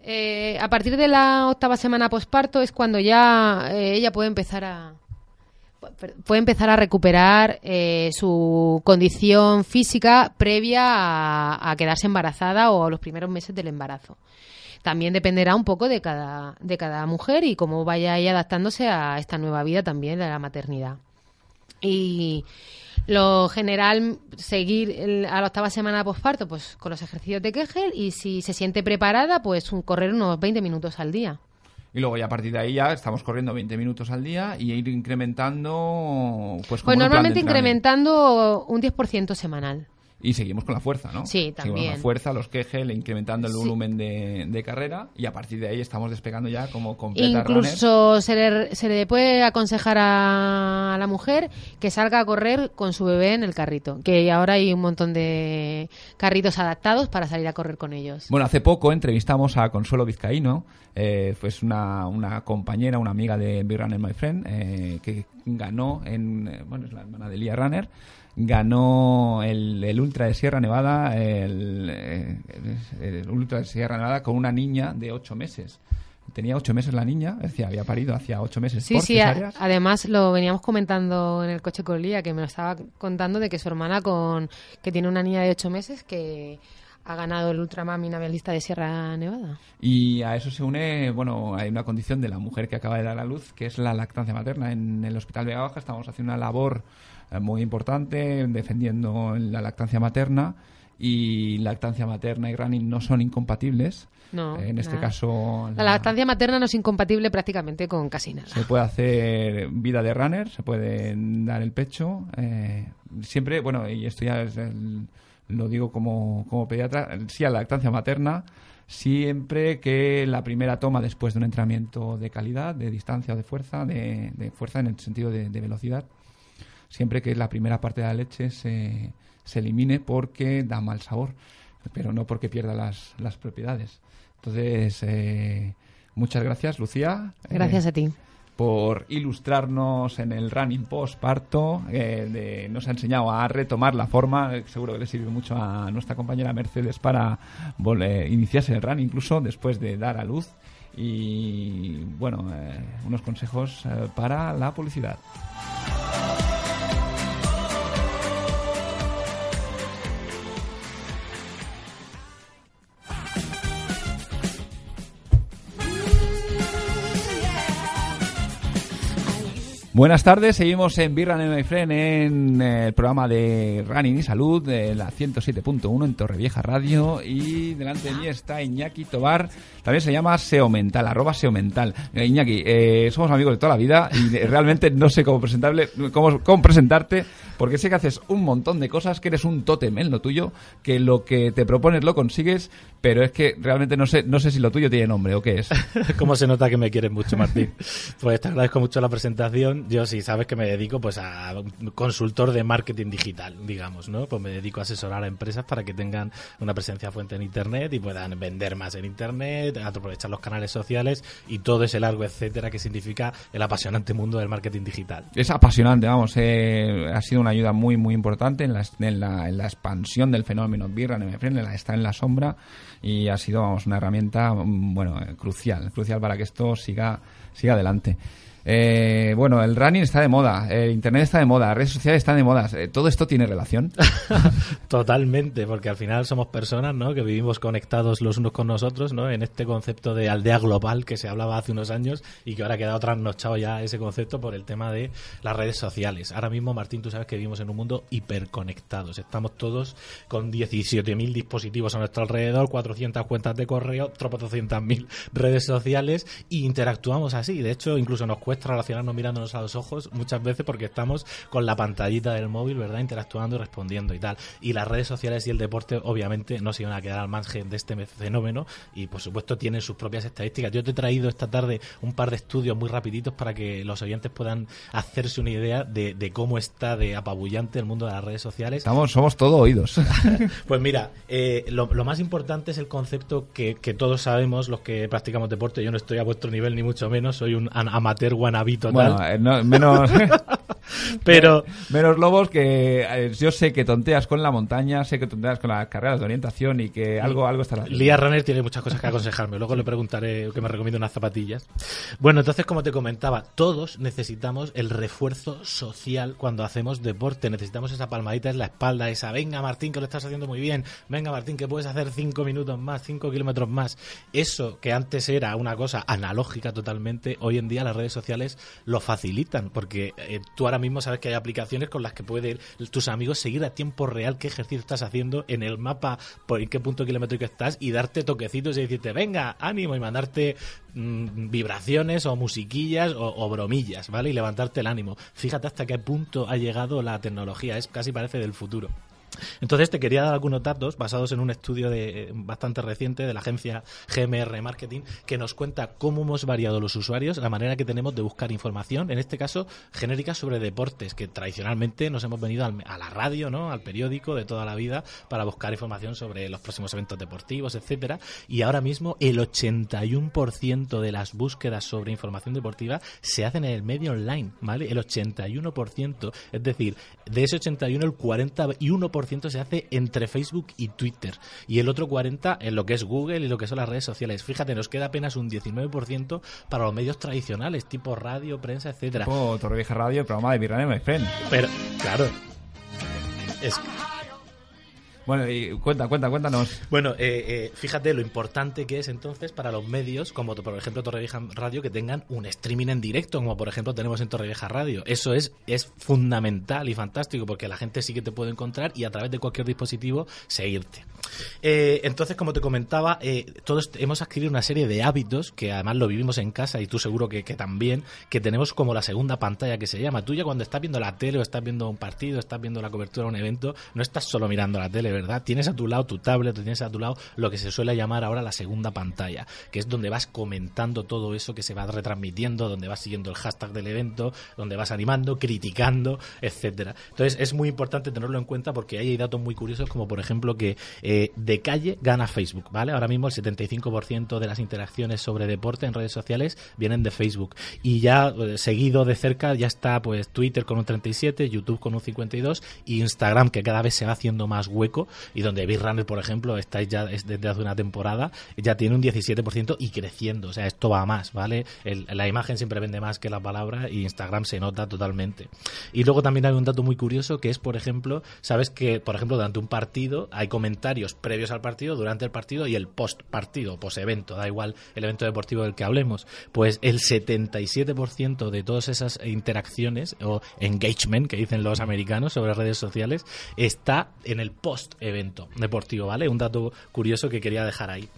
eh, a partir de la octava semana posparto es cuando ya eh, ella puede empezar a puede empezar a recuperar eh, su condición física previa a, a quedarse embarazada o a los primeros meses del embarazo. También dependerá un poco de cada, de cada mujer y cómo vaya ella adaptándose a esta nueva vida también de la maternidad. Y lo general, seguir el- a la octava semana de posparto, pues con los ejercicios de Kegel y si se siente preparada, pues un- correr unos 20 minutos al día. Y luego ya a partir de ahí ya estamos corriendo 20 minutos al día y ir incrementando. Pues, como Pues normalmente incrementando un 10% semanal. Y seguimos con la fuerza, ¿no? Sí, Seguimos con también. la fuerza, los Kegel, incrementando el Sí. volumen de, de carrera y a partir de ahí estamos despegando ya como completa runner. Incluso se le, se le puede aconsejar a, a la mujer que salga a correr con su bebé en el carrito, que ahora hay un montón de carritos adaptados para salir a correr con ellos. Bueno, hace poco entrevistamos a Consuelo Vizcaíno, eh, pues una, una compañera, una amiga de Big Runner My Friend, eh, que ganó en, eh, bueno, es la hermana de Lía Runner, ganó el, el Ultra de Sierra Nevada, el, eh, el- Ultra de Sierra Nevada con una niña de ocho meses. Tenía ocho meses la niña, es decir, había parido hacía ocho meses Sí, por sí, a- además lo veníamos comentando en el coche con Lía, que me lo estaba contando de que su hermana, con que tiene una niña de ocho meses, que Ha ganado el Ultraman Navialista de Sierra Nevada. Y a eso se une, bueno, hay una condición de la mujer que acaba de dar a luz, que es la lactancia materna. En el Hospital Vega Baja estamos haciendo una labor muy importante defendiendo la lactancia materna y lactancia materna y running no son incompatibles. No, en este nada. caso, La lactancia materna no es incompatible prácticamente con casi nada. se puede hacer vida de runner, se puede dar el pecho. eh, siempre, bueno, y esto ya es el- lo digo como, como pediatra, sí a la lactancia materna, siempre que la primera toma después de un entrenamiento de calidad, de distancia o de fuerza, de, de fuerza en el sentido de, de velocidad, siempre que la primera parte de la leche se, se elimine porque da mal sabor, pero no porque pierda las, las propiedades. Entonces, eh, muchas gracias, Lucía. Gracias Eh, a ti. por ilustrarnos en el running post parto. eh, de- nos ha enseñado a retomar la forma. eh, Seguro que le sirve mucho a nuestra compañera Mercedes para iniciarse el running, incluso después de dar a luz. Y bueno, eh, unos consejos para la publicidad. Buenas tardes, seguimos en Birra My Friend en eh, el programa de Running y Salud de la 107.1 en Torrevieja Radio y delante de mí está Iñaki Tobar, también se llama SEO Mental, arroba SEO Mental. Eh, Iñaki, eh, somos amigos de toda la vida y realmente no sé cómo, presentarle, cómo, cómo presentarte porque sé que haces un montón de cosas, que eres un tótem en lo tuyo, que lo que te propones lo consigues, pero es que realmente no sé, no sé si lo tuyo tiene nombre o qué es. [laughs] ¿Cómo se nota que me quieres mucho, Martín? [laughs] Pues te agradezco mucho la presentación. Yo sí sabes que me dedico pues a consultor de marketing digital, digamos, ¿no? Pues me dedico a asesorar a empresas para que tengan una presencia fuente en internet y puedan vender más en internet, aprovechar los canales sociales y todo ese largo etcétera que significa el apasionante mundo del marketing digital. Es apasionante, vamos. eh, ha sido una ayuda muy, muy importante en la, en la, en la expansión del fenómeno Birra en la- está en la sombra y ha sido, vamos, una herramienta, mm, bueno, eh, crucial, crucial para que esto siga, siga adelante. Eh, bueno, el running está de moda, el internet está de moda, las redes sociales están de moda. eh, ¿Todo esto tiene relación? [laughs] Totalmente, porque al final somos personas, ¿no? Que vivimos conectados los unos con nosotros, ¿no? En este concepto de aldea global que se hablaba hace unos años y que ahora ha quedado trasnochado ya ese concepto por el tema de las redes sociales. Ahora mismo, Martín, tú sabes que vivimos en un mundo hiperconectados. Estamos todos con 17.000 dispositivos a nuestro alrededor, 400 cuentas de correo, 400.000 redes sociales e interactuamos así. De hecho, incluso nos cuesta relacionarnos mirándonos a los ojos muchas veces porque estamos con la pantallita del móvil, ¿verdad? Interactuando y respondiendo y tal. Y las redes sociales y el deporte, obviamente, no se iban a quedar al margen de este fenómeno y, por supuesto, tienen sus propias estadísticas. Yo te he traído esta tarde un par de estudios muy rapiditos para que los oyentes puedan hacerse una idea de, de cómo está de apabullante el mundo de las redes sociales. Estamos, somos todo oídos. [laughs] Pues mira, eh, lo, lo más importante es el concepto que, que todos sabemos, los que practicamos deporte. Yo no estoy a vuestro nivel, ni mucho menos. Soy un amateur total. bueno, eh, no- menos, [laughs] [laughs] pero menos lobos que eh, yo sé que tonteas con la montaña, sé que tonteas con las carreras de orientación y que algo, algo estará. Lía Runner tiene muchas cosas que aconsejarme. Luego le preguntaré que me recomiende unas zapatillas. Bueno, entonces, como te comentaba, todos necesitamos el refuerzo social cuando hacemos deporte. Necesitamos esa palmadita en la espalda, esa, venga Martín, que lo estás haciendo muy bien. Venga Martín, que puedes hacer cinco minutos más, cinco kilómetros más. Eso que antes era una cosa analógica totalmente, hoy en día las redes sociales lo facilitan. Porque eh, tú ahora mismo sabes que hay aplicaciones con las que pueden tus amigos seguir a tiempo real qué ejercicio estás haciendo en el mapa, por en qué punto kilométrico estás y darte toquecitos y decirte, venga, ánimo y mandarte mm, vibraciones o musiquillas o bromillas, ¿vale? Y levantarte el ánimo. Fíjate hasta qué punto ha llegado la tecnología, es casi parece del futuro. Entonces te quería dar algunos datos basados en un estudio de, eh, bastante reciente de la agencia GMR Marketing que nos cuenta cómo hemos variado los usuarios, la manera que tenemos de buscar información, en este caso genérica sobre deportes, que tradicionalmente nos hemos venido al- a la radio, ¿no? al periódico de toda la vida para buscar información sobre los próximos eventos deportivos, etcétera, y ahora mismo el 81% de las búsquedas sobre información deportiva se hacen en el medio online, ¿vale? El 81%, es decir, de ese 81 el 41% se hace entre Facebook y Twitter y el otro 40 en lo que es Google y lo que son las redes sociales. Fíjate, nos queda apenas un 19% para los medios tradicionales, tipo radio, prensa, etcétera. Tipo Torrevieja Radio, programa de Birra My Friend. Pero claro, es Bueno, y cuenta, cuenta, cuéntanos. Bueno, eh, eh, fíjate lo importante que es entonces para los medios, como por ejemplo Torrevieja Radio, que tengan un streaming en directo, como por ejemplo tenemos en Torrevieja Radio. Eso es, es fundamental y fantástico, porque la gente sí que te puede encontrar y a través de cualquier dispositivo seguirte. Eh, entonces, como te comentaba, eh, todos hemos adquirido una serie de hábitos que además lo vivimos en casa y tú seguro que, que también, que tenemos como la segunda pantalla que se llama. Tú ya cuando estás viendo la tele o estás viendo un partido, estás viendo la cobertura de un evento, no estás solo mirando la tele, ¿verdad? Tienes a tu lado tu tablet, tienes a tu lado lo que se suele llamar ahora la segunda pantalla, que es donde vas comentando todo eso que se va retransmitiendo, donde vas siguiendo el hashtag del evento, donde vas animando, criticando, etcétera. Entonces es muy importante tenerlo en cuenta porque ahí hay datos muy curiosos como por ejemplo que eh, de calle gana Facebook, ¿vale? Ahora mismo el 75% de las interacciones sobre deporte en redes sociales vienen de Facebook y ya eh, seguido de cerca ya está pues Twitter con un 37, YouTube con un 52 y Instagram que cada vez se va haciendo más hueco y donde Big Runner, por ejemplo, estáis ya es- desde hace una temporada, ya tiene un 17% y creciendo, o sea, esto va más, ¿vale? La imagen siempre vende más que la palabra y Instagram se nota totalmente. Y luego también hay un dato muy curioso que es, por ejemplo, sabes que, por ejemplo, durante un partido hay comentarios previos al partido, durante el partido y el post partido, post evento, da igual el evento deportivo del que hablemos. Pues el 77% de todas esas interacciones o engagement que dicen los americanos sobre redes sociales está en el post evento deportivo, ¿vale? Un dato curioso que quería dejar ahí.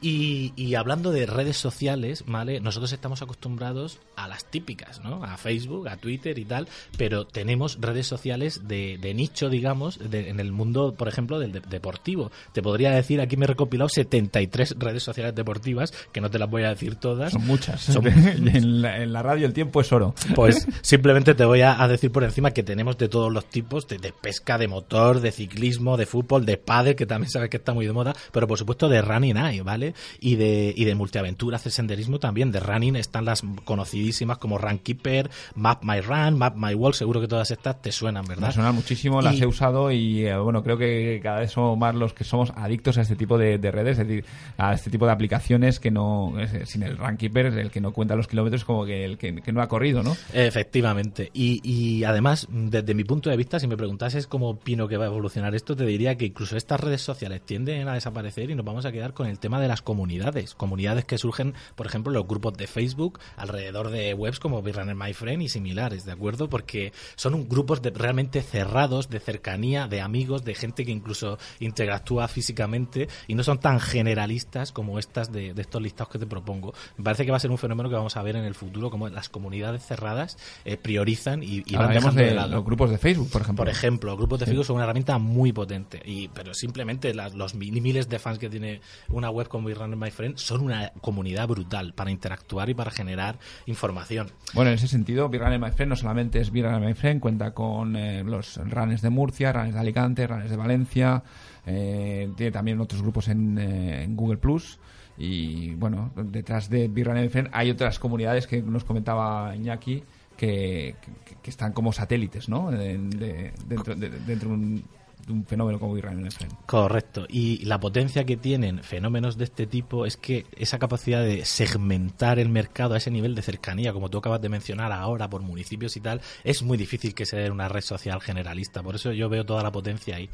Y, y hablando de redes sociales, ¿vale? Nosotros estamos acostumbrados a las típicas, ¿no? A Facebook, a Twitter y tal, pero tenemos redes sociales de, de nicho, digamos, de- en el mundo, por ejemplo, del de- deportivo. Te podría decir, aquí me he recopilado 73 redes sociales deportivas, que no te las voy a decir todas. Son muchas. Son- [laughs] en, la, en la radio el tiempo es oro. Pues [laughs] simplemente te voy a, a decir por encima que tenemos de todos los tipos, de, de pesca, de motor, de ciclismo, de fútbol, de pádel, que también sabes que está muy de moda, pero por supuesto de running hay, ¿vale? Y de, y de multiaventuras, de senderismo también. De running están las conocidísimas como Runkeeper, Map My Run, Map My Walk, seguro que todas estas te suenan, ¿verdad? Me suenan muchísimo, las he usado y eh, bueno, creo que cada vez somos más los que somos adictos a este tipo de, de redes, es decir, a este tipo de aplicaciones que no, es- sin el Runkeeper, el que no cuenta los kilómetros, como que el que, que no ha corrido, ¿no? Efectivamente. Y, y además, desde mi punto de vista, si me preguntases cómo opino que va a evolucionar esto, te diría que incluso estas redes sociales tienden a desaparecer y nos vamos a quedar con el tema de las comunidades. Comunidades que surgen, por ejemplo, los grupos de Facebook alrededor de webs como Big Runner My Friend y similares, ¿de acuerdo? Porque son un- grupos de, realmente cerrados, de cercanía, de amigos, de gente que incluso interactúa físicamente y no son tan generalistas como estas de, de estos listados que te propongo. Me parece que va a ser un fenómeno que vamos a ver en el futuro, como las comunidades cerradas eh, priorizan y, y van dejando de de lado. los grupos de Facebook, por ejemplo. Por ejemplo, los grupos de Facebook son una herramienta muy potente, y, pero simplemente las- los mil- miles de fans que tiene una web como Big Runner My Friend son una comunidad brutal para interactuar y para generar información. Bueno, en ese sentido, Big Runner My Friend no solamente es Big Runner My Friend, cuenta con eh, los runners de Murcia, runners de Alicante, runners de Valencia, eh, tiene también otros grupos en, eh, Google Plus. Y bueno, detrás de Big Runner My Friend hay otras comunidades que nos comentaba Iñaki que, están como satélites, ¿no? De- de- dentro, de, un, un fenómeno como My Friend. Correcto. Y la potencia que tienen fenómenos de este tipo es que esa capacidad de segmentar el mercado a ese nivel de cercanía, como tú acabas de mencionar ahora, por municipios y tal, es muy difícil que sea una red social generalista. Por eso yo veo toda la potencia ahí.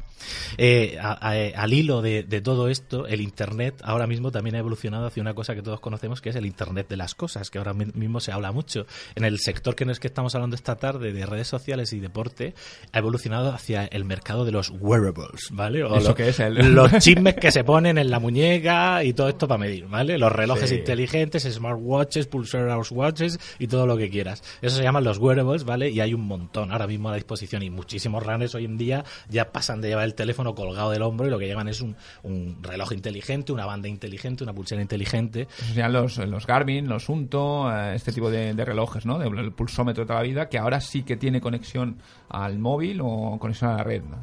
Eh, a- al hilo de, de todo esto, el Internet ahora mismo también ha evolucionado hacia una cosa que todos conocemos, que es el Internet de las cosas, que ahora mi- mismo se habla mucho. En el sector que en el que estamos hablando esta tarde, de redes sociales y deporte, ha evolucionado hacia el mercado de los wearables, ¿vale? O ¿Eso lo- qué es? El- [laughs] Los chismes [laughs] que se ponen en la muñeca y todo esto para medir, ¿vale? Los relojes Sí. inteligentes, smartwatches, pulsar hours watches y todo lo que quieras. Eso se llaman los wearables, ¿vale? Y hay un montón ahora mismo a la disposición y muchísimos runners hoy en día ya pasan de llevar el teléfono colgado del hombro y lo que llevan es un, un reloj inteligente, una banda inteligente, una pulsera inteligente. Eso serían los, los Garmin, los Unto, eh, este tipo de, de relojes, ¿no? El pulsómetro de toda la vida, que ahora sí que tiene conexión al móvil o conexión a la red. ¿no?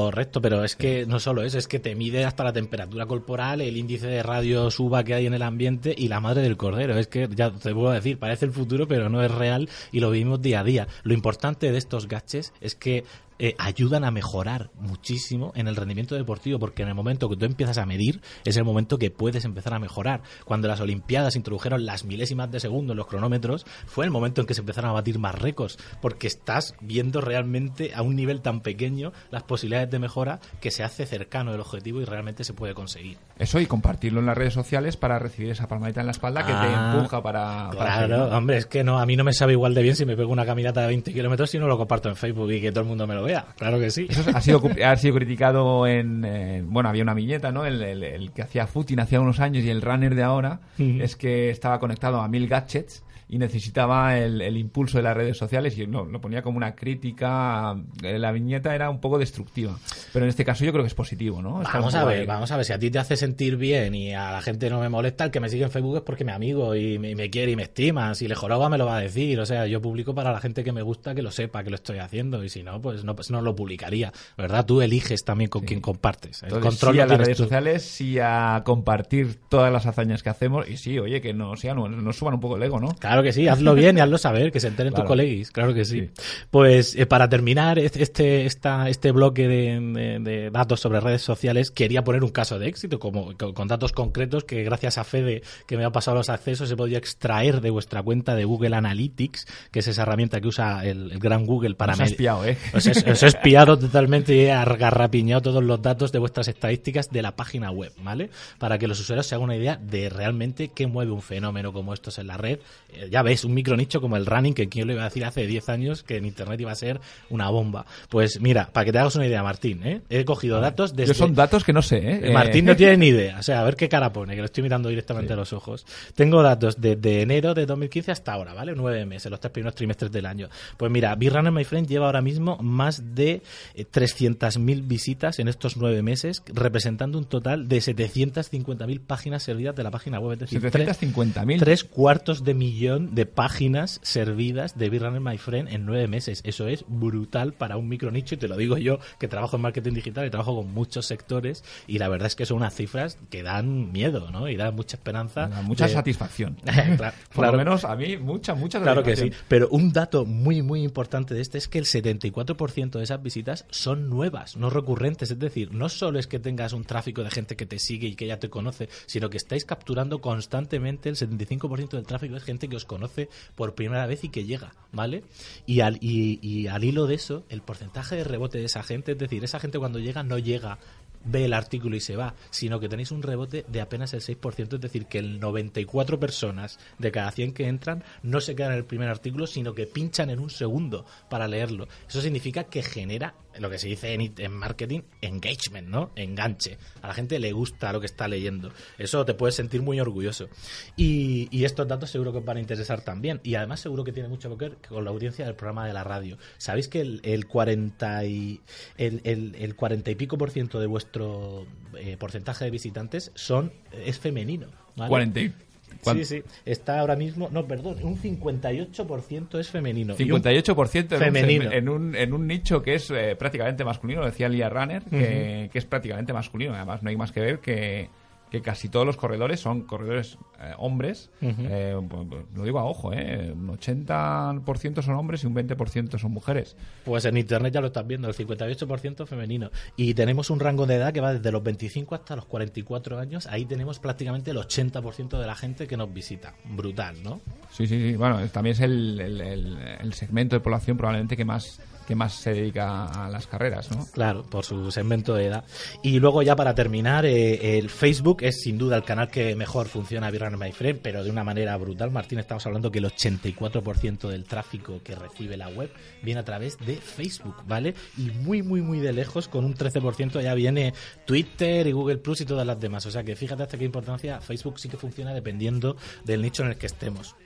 Correcto, pero es que no solo eso, es que te mide hasta la temperatura corporal, el índice de radio suba que hay en el ambiente y la madre del cordero. Es que ya te puedo decir, parece el futuro, pero no es real y lo vivimos día a día. Lo importante de estos gadgets es que eh, ayudan a mejorar muchísimo en el rendimiento deportivo, porque en el momento que tú empiezas a medir es el momento que puedes empezar a mejorar. Cuando las Olimpiadas introdujeron las milésimas de segundo en los cronómetros, fue el momento en que se empezaron a batir más récords, porque estás viendo realmente a un nivel tan pequeño las posibilidades de mejora que se hace cercano el objetivo y realmente se puede conseguir. Eso y compartirlo en las redes sociales para recibir esa palmadita en la espalda que te Ah, empuja para... Claro, hombre, es que no, a mí no me sabe igual de bien si me pego una caminata de 20 kilómetros y no lo comparto en Facebook y que todo el mundo me lo vea. Claro que sí. Eso ha sido, ha sido criticado en... eh, bueno, había una viñeta, ¿no? El, el- el que hacía footing hace unos años y el runner de ahora es que estaba conectado a mil gadgets y necesitaba el, el impulso de las redes sociales y no, lo ponía como una crítica. eh, La viñeta era un poco destructiva. Pero en este caso yo creo que es positivo, ¿no? Está Vamos a ver, ahí. vamos a ver, si a ti te hace sentir bien y a la gente no me molesta, el que me sigue en Facebook es porque me amigo y me, me quiere y me estima. Si le joroba me lo va a decir. O sea, yo publico para la gente que me gusta que lo sepa, que lo estoy haciendo. Y si no, pues no, pues no lo publicaría. ¿Verdad? Tú eliges también con quién compartes. El Entonces, control sí a las redes tú. sociales, sí a compartir todas las hazañas que hacemos y sí, oye, que no sean, nos suban un poco el ego, ¿no? Claro que sí, hazlo bien y hazlo saber, que se enteren Claro. tus colegis, claro que sí. Sí. Pues eh, para terminar este, esta, este bloque de, de- de datos sobre redes sociales, quería poner un caso de éxito, como con, datos concretos que gracias a Fede, que me ha pasado los accesos, he podido extraer de vuestra cuenta de Google Analytics, que es esa herramienta que usa el, el gran Google para Nos ha medir- espiado, ¿eh? os he, os he espiado totalmente y he agarrapiñado todos los datos de vuestras estadísticas de la página web, ¿vale? Para que los usuarios se hagan una idea de realmente qué mueve un fenómeno como estos en la red. Eh, ya ves, un micronicho como el running, que quien lo iba a decir hace 10 años que en Internet iba a ser una bomba. Pues mira, para que te hagas una idea, Martín, ¿eh? he cogido datos desde... Yo son datos que no sé, ¿eh? Eh, Martín no tiene ni idea. O sea, a ver qué cara pone, que lo estoy mirando directamente a los ojos. Tengo datos desde enero de 2015 hasta ahora, ¿vale? Nueve meses, los tres primeros trimestres del año. Pues mira, Runner My Friend lleva ahora mismo más de eh, 300.000 visitas en estos nueve meses, representando un total de 750.000 páginas servidas de la página web. Es decir, tres- 750.000. Tres cuartos de millón de páginas servidas de Big Runner My Friend en nueve meses. Eso es brutal para un micronicho y te lo digo yo que trabajo en marketing digital y trabajo con muchos sectores y la verdad es que son unas cifras que dan miedo, ¿no? Y dan mucha esperanza. Da Mucha de- satisfacción. [laughs] Claro, Por lo menos a mí, mucha, mucha Claro que sí. Pero un dato muy, muy importante de este es que el 74% de esas visitas son nuevas, no recurrentes. Es decir, no solo es que tengas un tráfico de gente que te sigue y que ya te conoce, sino que estáis capturando constantemente el 75% del tráfico es gente que os conoce por primera vez y que llega, ¿vale? Y al, y, al hilo de eso, el porcentaje de rebote de esa gente, es decir, esa gente cuando llega no llega ve el artículo y se va, sino que tenéis un rebote de apenas el 6%, es decir, que el 94 personas de cada 100 que entran no se quedan en el primer artículo, sino que pinchan en un segundo para leerlo. Eso significa que genera lo que se dice en, marketing, engagement, ¿no? Enganche. A la gente le gusta lo que está leyendo. Eso te puedes sentir muy orgulloso. Y, y estos datos seguro que os van a interesar también. Y además seguro que tiene mucho que ver con la audiencia del programa de la radio. Sabéis que el, el 40 y el, el, el 40 y pico por ciento de vuestro eh, porcentaje de visitantes son es femenino. ¿vale? 40 Sí, sí. Está ahora mismo, no, perdón, un 58% es femenino. Y un- 58% en Femenino. Un, en, un, en un nicho que es eh, prácticamente masculino, decía Lia Runner, que, que es prácticamente masculino. Además, no hay más que ver que, que casi todos los corredores son corredores eh, hombres. Eh, pues, pues, lo digo a ojo, eh, un 80% son hombres y un 20% son mujeres. Pues en internet ya lo estás viendo, el 58% femenino. Y tenemos un rango de edad que va desde los 25 hasta los 44 años. Ahí tenemos prácticamente el 80% de la gente que nos visita. Brutal, ¿no? Sí, sí, sí. Bueno, también es el, el- el- el segmento de población probablemente que más, que más se dedica a las carreras, ¿no? Claro, por su segmento de edad. Y luego ya para terminar, eh, el Facebook es sin duda el canal que mejor funciona Virrunner My Friend, pero de una manera brutal. Martín, estamos hablando que el 84% del tráfico que recibe la web viene a través de Facebook, ¿vale? Y muy, muy, muy de lejos, con un 13% ya viene Twitter y Google Plus y todas las demás. O sea que fíjate hasta qué importancia Facebook sí que funciona dependiendo del nicho en el que estemos.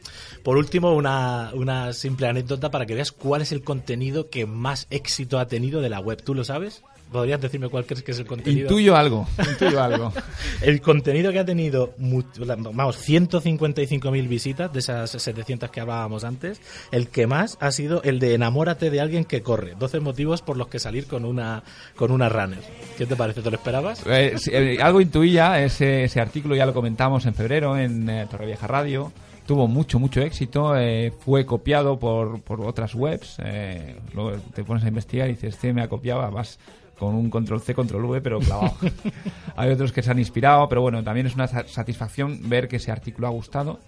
Por último, una, una simple anécdota para que veas cuál es el contenido que más éxito ha tenido de la web. ¿Tú lo sabes? ¿Podrías decirme cuál crees que es el contenido? Intuyo algo, intuyo algo. [laughs] El contenido que ha tenido, vamos, 155.000 visitas de esas 700 que hablábamos antes, el que más ha sido el de enamórate de alguien que corre. 12 motivos por los que salir con una, con una runner. ¿Qué te parece? ¿Te lo esperabas? Eh, sí, eh, algo intuía, ese, ese artículo ya lo comentamos en febrero en eh, Torrevieja Radio, tuvo mucho, mucho éxito, eh, fue copiado por, por otras webs, eh, luego te pones a investigar y dices, este me ha copiado, vas con un control C, control V, pero clavado. [laughs] Hay otros que se han inspirado, pero bueno, también es una sa- satisfacción ver que ese artículo ha gustado.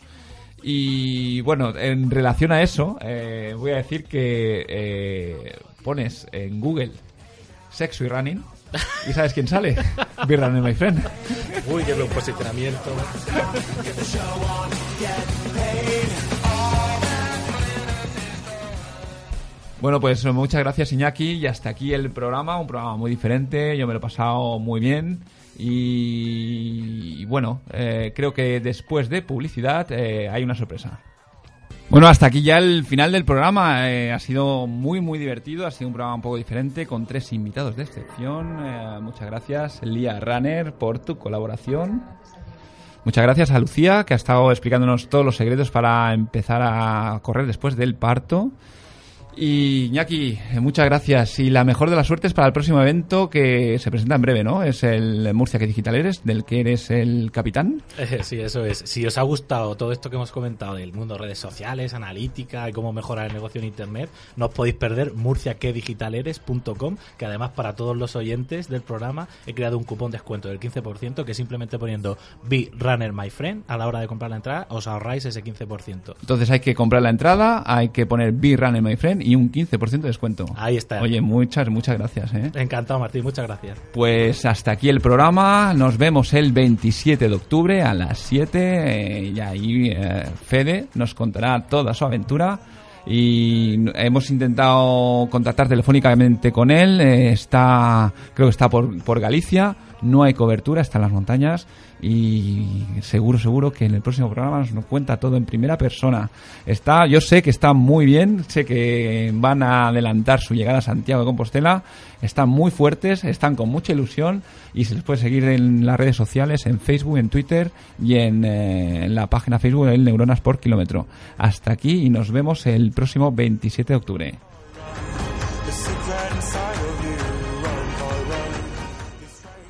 Y bueno, en relación a eso, eh, voy a decir que pones en Google sexo y running y ¿sabes quién sale? Running, my friend. Uy, qué buen posicionamiento. Bueno, pues muchas gracias Iñaki y hasta aquí el programa, un programa muy diferente, yo me lo he pasado muy bien y, y bueno, eh, creo que después de publicidad eh, hay una sorpresa. Bueno, hasta aquí ya el final del programa. eh, ha sido muy, muy divertido. Ha sido un programa un poco diferente con tres invitados de excepción. Eh, muchas gracias, Lía Runner, por tu colaboración. Muchas gracias a Lucía, que ha estado explicándonos todos los secretos para empezar a correr después del parto. Y Iñaki, muchas gracias. Y la mejor de las suertes para el próximo evento que se presenta en breve, ¿no? Es el Murcia que Digital Eres, del que eres el capitán. Eh, Sí, eso es. Si os ha gustado todo esto que hemos comentado del mundo de redes sociales, analítica y cómo mejorar el negocio en Internet, no os podéis perder murciaquedigitaleres.com, que además para todos los oyentes del programa he creado un cupón de descuento del 15% que simplemente poniendo Be Runner My Friend a la hora de comprar la entrada os ahorráis ese 15%. Entonces hay que comprar la entrada, hay que poner Be Runner My Friend y un 15% de descuento. Ahí está. Oye, muchas, muchas gracias, ¿eh? Encantado, Martín. Muchas gracias. Pues hasta aquí el programa. Nos vemos el 27 de octubre a las 7. eh, y ahí eh, Fede nos contará toda su aventura. Y hemos intentado contactar telefónicamente con él. eh, está, creo que está por, por Galicia. No hay cobertura, está en las montañas. Y seguro, seguro que en el próximo programa nos, cuenta todo en primera persona. Está, yo sé que está muy bien. Sé que van a adelantar su llegada a Santiago de Compostela. Están muy fuertes, están con mucha ilusión y se les puede seguir en las redes sociales, en Facebook, en Twitter y en, eh, la página Facebook del Neuronas por Kilómetro. Hasta aquí y nos vemos el próximo 27 de octubre.